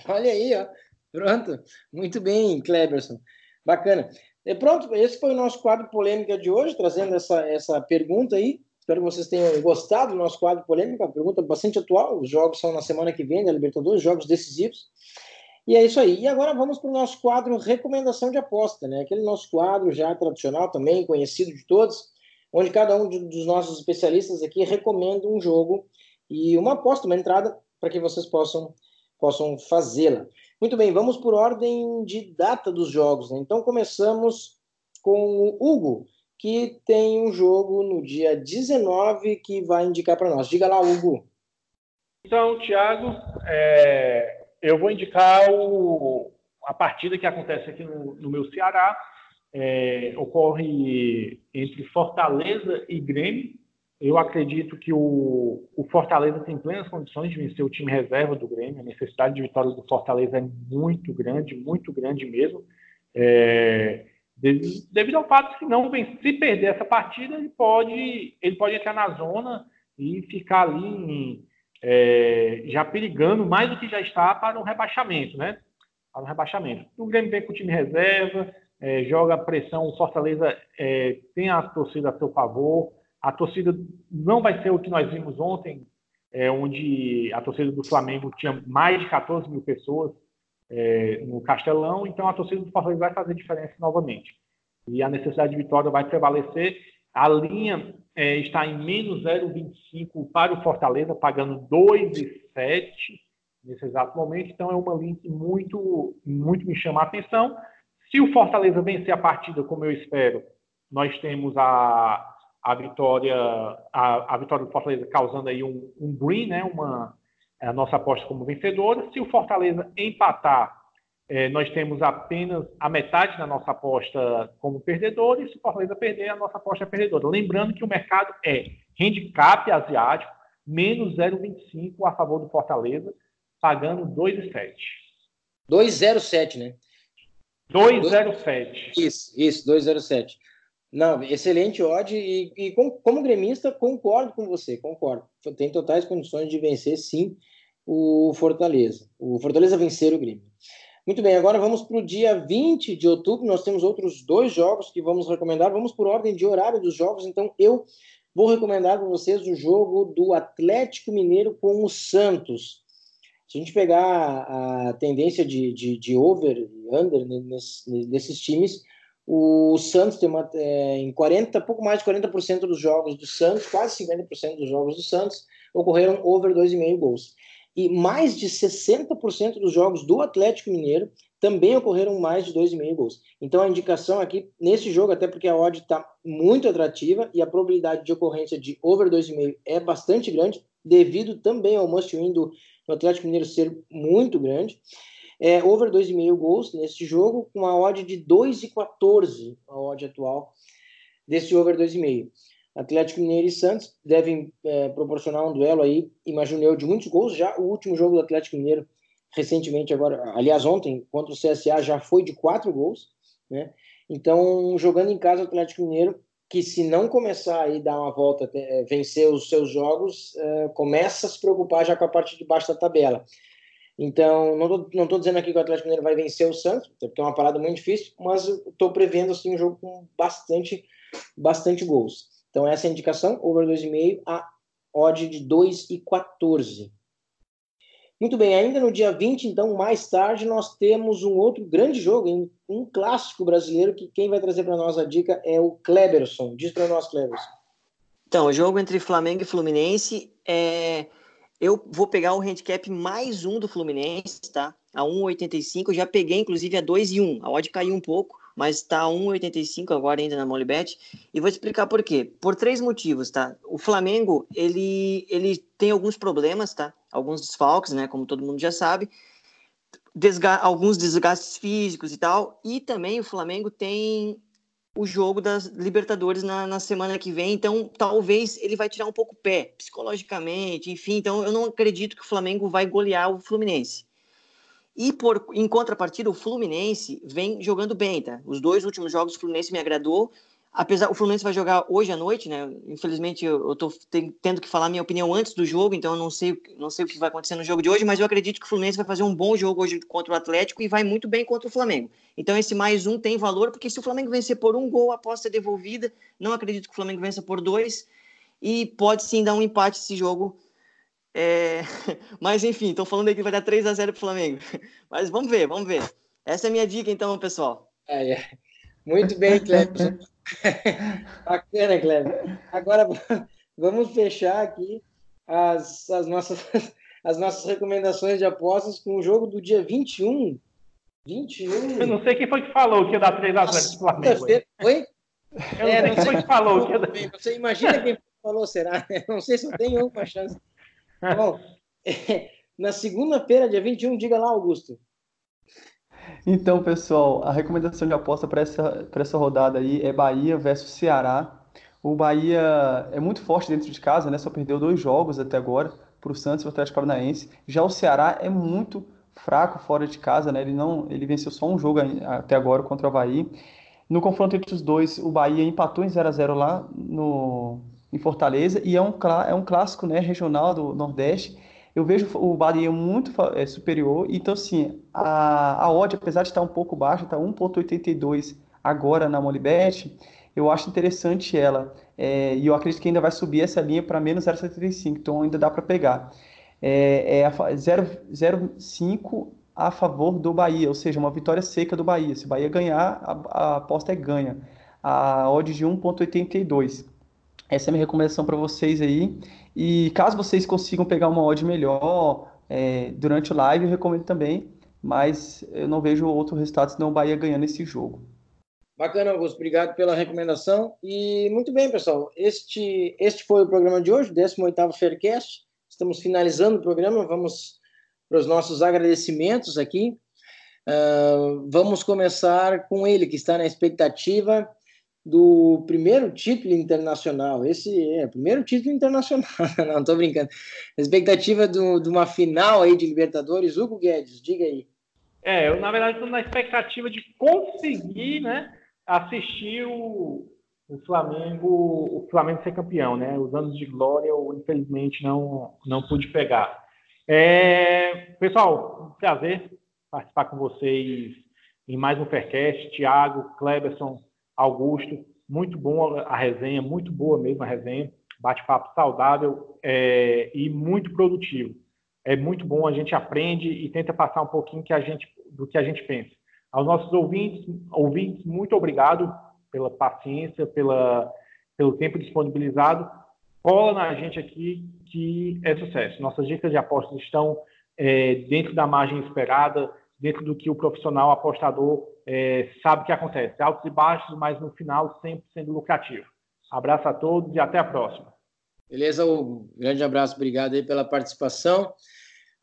Olha aí, ó. Pronto. Muito bem, Kleberson. Bacana. E pronto, esse foi o nosso quadro polêmica de hoje, trazendo essa, essa pergunta aí. Espero que vocês tenham gostado do nosso quadro polêmica, pergunta bastante atual. Os jogos são na semana que vem, da Libertadores, jogos decisivos. E é isso aí. E agora vamos para o nosso quadro Recomendação de Aposta, né? Aquele nosso quadro já tradicional também, conhecido de todos, onde cada um dos nossos especialistas aqui recomenda um jogo e uma aposta, uma entrada, para que vocês possam, possam fazê-la. Muito bem, vamos por ordem de data dos jogos. Né? Então começamos com o Hugo, que tem um jogo no dia 19 que vai indicar para nós. Diga lá, Hugo. Então, Thiago, é, eu vou indicar o, a partida que acontece aqui no, no meu Ceará. É, ocorre entre Fortaleza e Grêmio. Eu acredito que o, o, Fortaleza tem plenas condições de vencer o time reserva do Grêmio. A necessidade de vitória do Fortaleza é muito grande, muito grande mesmo. É, devido ao fato que não se perder essa partida, ele pode, ele pode entrar na zona e ficar ali em, é, já perigando mais do que já está para o rebaixamento, né? Para o rebaixamento. O Grêmio vem com o time reserva, é, joga pressão, o Fortaleza é, tem a torcida a seu favor. A torcida não vai ser o que nós vimos ontem, é, onde a torcida do Flamengo tinha mais de 14 mil pessoas é, no Castelão, então a torcida do Fortaleza vai fazer diferença novamente. E a necessidade de vitória vai prevalecer. A linha é, está em menos 0,25 para o Fortaleza, pagando 2,7 nesse exato momento. Então é uma linha que muito, muito me chama a atenção. Se o Fortaleza vencer a partida, como eu espero, nós temos a, a vitória, a, a vitória do Fortaleza causando aí um, um green, né? Uma a nossa aposta como vencedora. Se o Fortaleza empatar, é, nós temos apenas a metade da nossa aposta como perdedor, e se o Fortaleza perder, a nossa aposta é perdedora. Lembrando que o mercado é handicap asiático, menos 0,25 a favor do Fortaleza, pagando 2,7. 2,07, né? 2,07. Isso, isso, 2,07. Não, excelente odd e, e como, como, gremista concordo com você, concordo. Tem totais condições de vencer sim o Fortaleza. O Fortaleza vencer o Grêmio. Muito bem, agora vamos para o dia 20 de outubro. Nós temos outros dois jogos que vamos recomendar. Vamos por ordem de horário dos jogos. Então, eu vou recomendar para vocês o jogo do Atlético Mineiro com o Santos. Se a gente pegar a tendência de, de, de over e under nesses, nesses times, o Santos tem uma, é, em 40, pouco mais de 40% dos jogos do Santos, quase 50% dos jogos do Santos, ocorreram over 2,5 gols. E mais de 60% dos jogos do Atlético Mineiro também ocorreram mais de 2,5 gols. Então a indicação aqui, nesse jogo, até porque a odd está muito atrativa e a probabilidade de ocorrência de over 2,5 é bastante grande, devido também ao must-win do, do Atlético Mineiro ser muito grande é, over 2,5 gols nesse jogo, com a odd de 2,14, a odd atual desse over 2,5. Atlético Mineiro e Santos devem é, proporcionar um duelo aí, imagino eu, de muitos gols. Já o último jogo do Atlético Mineiro, recentemente, agora, aliás, ontem, contra o CSA, já foi de quatro gols, né? Então, jogando em casa o Atlético Mineiro, que se não começar aí dar uma volta, é, vencer os seus jogos, é, começa a se preocupar já com a parte de baixo da tabela. Então, não tô, não tô dizendo aqui que o Atlético Mineiro vai vencer o Santos, porque é uma parada muito difícil, mas estou prevendo assim, um jogo com bastante, bastante gols. Então, essa é a indicação, over 2,5, a odd de 2,14. Muito bem, ainda no dia 20, então, mais tarde, nós temos um outro grande jogo, um clássico brasileiro, que quem vai trazer para nós a dica é o Kleberson. Diz para nós, Kleberson. Então, o jogo entre Flamengo e Fluminense é eu vou pegar o handicap mais um do Fluminense, tá? A 1,85. Eu já peguei, inclusive, a 2 e 1. A odd caiu um pouco, mas está 1,85 agora ainda na Molibet. E vou explicar por quê. Por três motivos, tá? O Flamengo, ele, ele tem alguns problemas, tá? Alguns desfalques, né? Como todo mundo já sabe. Desga alguns desgastes físicos e tal. E também o Flamengo tem o jogo das Libertadores na, na, semana que vem, então talvez ele vai tirar um pouco o pé, psicologicamente, enfim, então eu não acredito que o Flamengo vai golear o Fluminense. E por, em contrapartida, o Fluminense vem jogando bem, tá? Os dois últimos jogos o Fluminense me agradou, apesar o Fluminense vai jogar hoje à noite, né? Infelizmente eu, eu tô tendo que falar minha opinião antes do jogo, então eu não sei, não sei o que vai acontecer no jogo de hoje, mas eu acredito que o Fluminense vai fazer um bom jogo hoje contra o Atlético e vai muito bem contra o Flamengo. Então esse mais um tem valor, porque se o Flamengo vencer por um gol, a aposta é devolvida. Não acredito que o Flamengo vença por dois e pode sim dar um empate esse jogo. É... Mas enfim, estou falando aí que vai dar 3 a 0 para o Flamengo. Mas vamos ver, vamos ver. Essa é a minha dica então, pessoal. É, é. Muito bem, Cleber. Bacana, Kleber. Agora vamos fechar aqui as, as, nossas, as nossas recomendações de apostas com o jogo do dia 21. 21. Eu não sei quem foi que falou que ia dar 3 a 0 pro Flamengo. Oi? Eu é, não sei quem foi que falou que. Você imagina quem falou, será? Não sei se eu tenho alguma chance. Bom, é, na segunda-feira, dia 21, diga lá, Augusto. Então, pessoal, a recomendação de aposta para essa, essa rodada aí é Bahia versus Ceará. O Bahia é muito forte dentro de casa, né? Só perdeu dois jogos até agora para o Santos e o Atlético Paranaense. Já o Ceará é muito fraco fora de casa, né? Ele não, ele venceu só um jogo até agora contra o Bahia. No confronto entre os dois, o Bahia empatou em 0 a 0 lá no, em Fortaleza e é um, é um clássico, né, regional do Nordeste eu vejo o Bahia muito é, superior. Então, assim, a, a odd, apesar de estar um pouco baixa, está 1,82 agora na Molibet, eu acho interessante ela. É, e eu acredito que ainda vai subir essa linha para menos 0,75, então ainda dá para pegar. É, é 0,5 a favor do Bahia, ou seja, uma vitória seca do Bahia. Se o Bahia ganhar, a, a aposta é ganha. A odd de 1,82. Essa é a minha recomendação para vocês aí. E caso vocês consigam pegar uma odd melhor é, durante o live, eu recomendo também. Mas eu não vejo outro resultado senão o Bahia ganhando esse jogo. Bacana, Augusto. Obrigado pela recomendação. E muito bem, pessoal. Este, este foi o programa de hoje, 18º Faircast. Estamos finalizando o programa. Vamos para os nossos agradecimentos aqui. Uh, vamos começar com ele, que está na expectativa do primeiro título internacional. Esse é o primeiro título internacional. Não, estou brincando. A expectativa do, de uma final aí de Libertadores. Hugo Guedes, diga aí. É, eu na verdade estou na expectativa de conseguir, né, assistir o, o Flamengo, o Flamengo ser campeão, né? Os anos de glória eu infelizmente não não pude pegar. É, pessoal, um prazer participar com vocês em mais um Faircast. Tiago, Kleberson, Augusto, muito bom a resenha, muito boa mesmo a resenha. Bate-papo saudável é, e muito produtivo. É muito bom, a gente aprende e tenta passar um pouquinho que a gente, do que a gente pensa. Aos nossos ouvintes, ouvintes muito obrigado pela paciência, pela, pelo tempo disponibilizado. Cola na gente aqui que é sucesso. Nossas dicas de apostas estão é, dentro da margem esperada, dentro do que o profissional apostador é, sabe que acontece. Altos e baixos, mas no final sempre sendo lucrativo. Abraço a todos e até a próxima. Beleza, Hugo. Grande abraço, obrigado aí pela participação.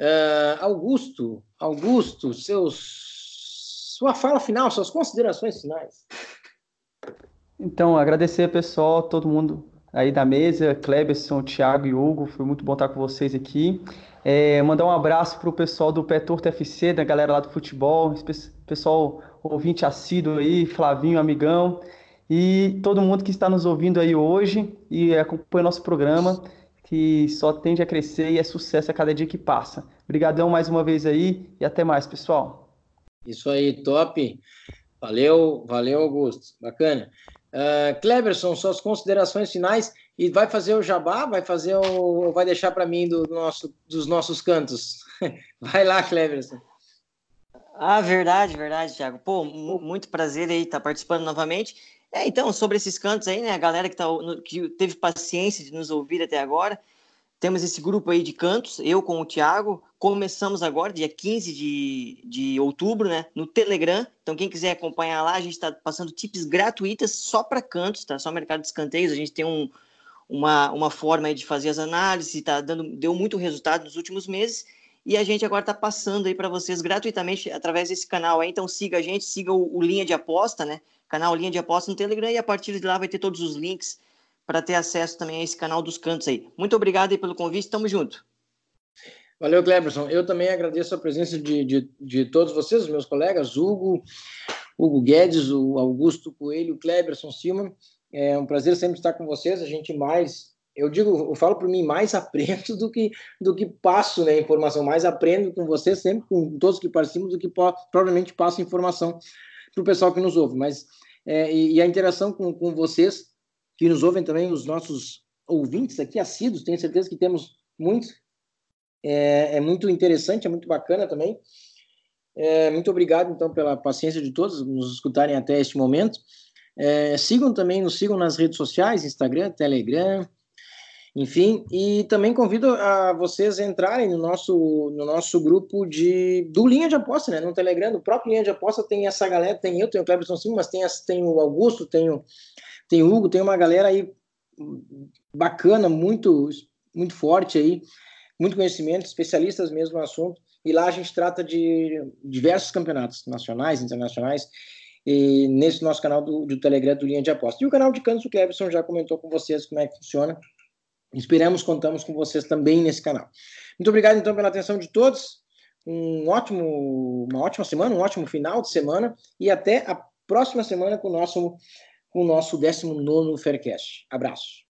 Uh, Augusto, Augusto, seus, sua fala final, suas considerações finais. Então, agradecer, pessoal, todo mundo aí da mesa, Kleberson, Thiago e Hugo, foi muito bom estar com vocês aqui. É, mandar um abraço para o pessoal do Pé Torto FC, da galera lá do futebol, pessoal ouvinte assíduo aí, Flavinho, amigão, e todo mundo que está nos ouvindo aí hoje e acompanha nosso programa, que só tende a crescer e é sucesso a cada dia que passa. Obrigadão mais uma vez aí e até mais, pessoal. Isso aí, top. Valeu, valeu, Augusto. Bacana. Uh, Cleverson, suas considerações finais e vai fazer o jabá, vai fazer o, vai deixar para mim do nosso, dos nossos cantos. vai lá, Cleverson. Ah, verdade, verdade, Thiago. Pô, muito prazer aí estar tá participando novamente. É, então, sobre esses cantos aí, né, a galera que, tá, que teve paciência de nos ouvir até agora, temos esse grupo aí de cantos, eu com o Thiago, começamos agora, dia 15 de, de outubro, né, no Telegram. Então, quem quiser acompanhar lá, a gente está passando tips gratuitas só para cantos, tá? Só mercado de escanteios. A gente tem um, uma, uma forma aí de fazer as análises, tá dando, deu muito resultado nos últimos meses. E a gente agora está passando aí para vocês gratuitamente através desse canal aí. Então, siga a gente, siga o, o Linha de Aposta, né? Canal Linha de Aposta no Telegram e a partir de lá vai ter todos os links para ter acesso também a esse canal dos cantos aí. Muito obrigado aí pelo convite, tamo junto. Valeu, Cleberson. Eu também agradeço a presença de, de, de todos vocês, meus colegas, Hugo, Hugo Guedes, o Augusto Coelho, o Cleberson Silman. É um prazer sempre estar com vocês. A gente mais, eu digo, eu falo por mim, mais aprendo do que do que passo né, informação, mais aprendo com vocês, sempre com todos que participam, do que provavelmente passo informação para o pessoal que nos ouve. Mas é, e, e, a interação com, com vocês que nos ouvem também, os nossos ouvintes aqui, assíduos, tenho certeza que temos muitos. É, é muito interessante, é muito bacana também. É, muito obrigado, então, pela paciência de todos nos escutarem até este momento. É, sigam também, nos sigam nas redes sociais, Instagram, Telegram, enfim, e também convido a vocês a entrarem no nosso, no nosso grupo de, do Linha de Aposta, né? No Telegram, no próprio Linha de Aposta tem essa galera, tem eu, tem o Cleberson Silva, mas tem, tem o Augusto, tem o, tem o Hugo, tem uma galera aí bacana, muito, muito forte aí, muito conhecimento, especialistas mesmo no assunto. E lá a gente trata de diversos campeonatos nacionais, internacionais, e nesse nosso canal do, do Telegram do Linha de Aposta. E o canal de Cantos, o já comentou com vocês como é que funciona. Esperamos, contamos com vocês também nesse canal. Muito obrigado, então, pela atenção de todos. Um ótimo, uma ótima semana, um ótimo final de semana e até a próxima semana com o nosso com o nosso 19 Faircast. Abraço.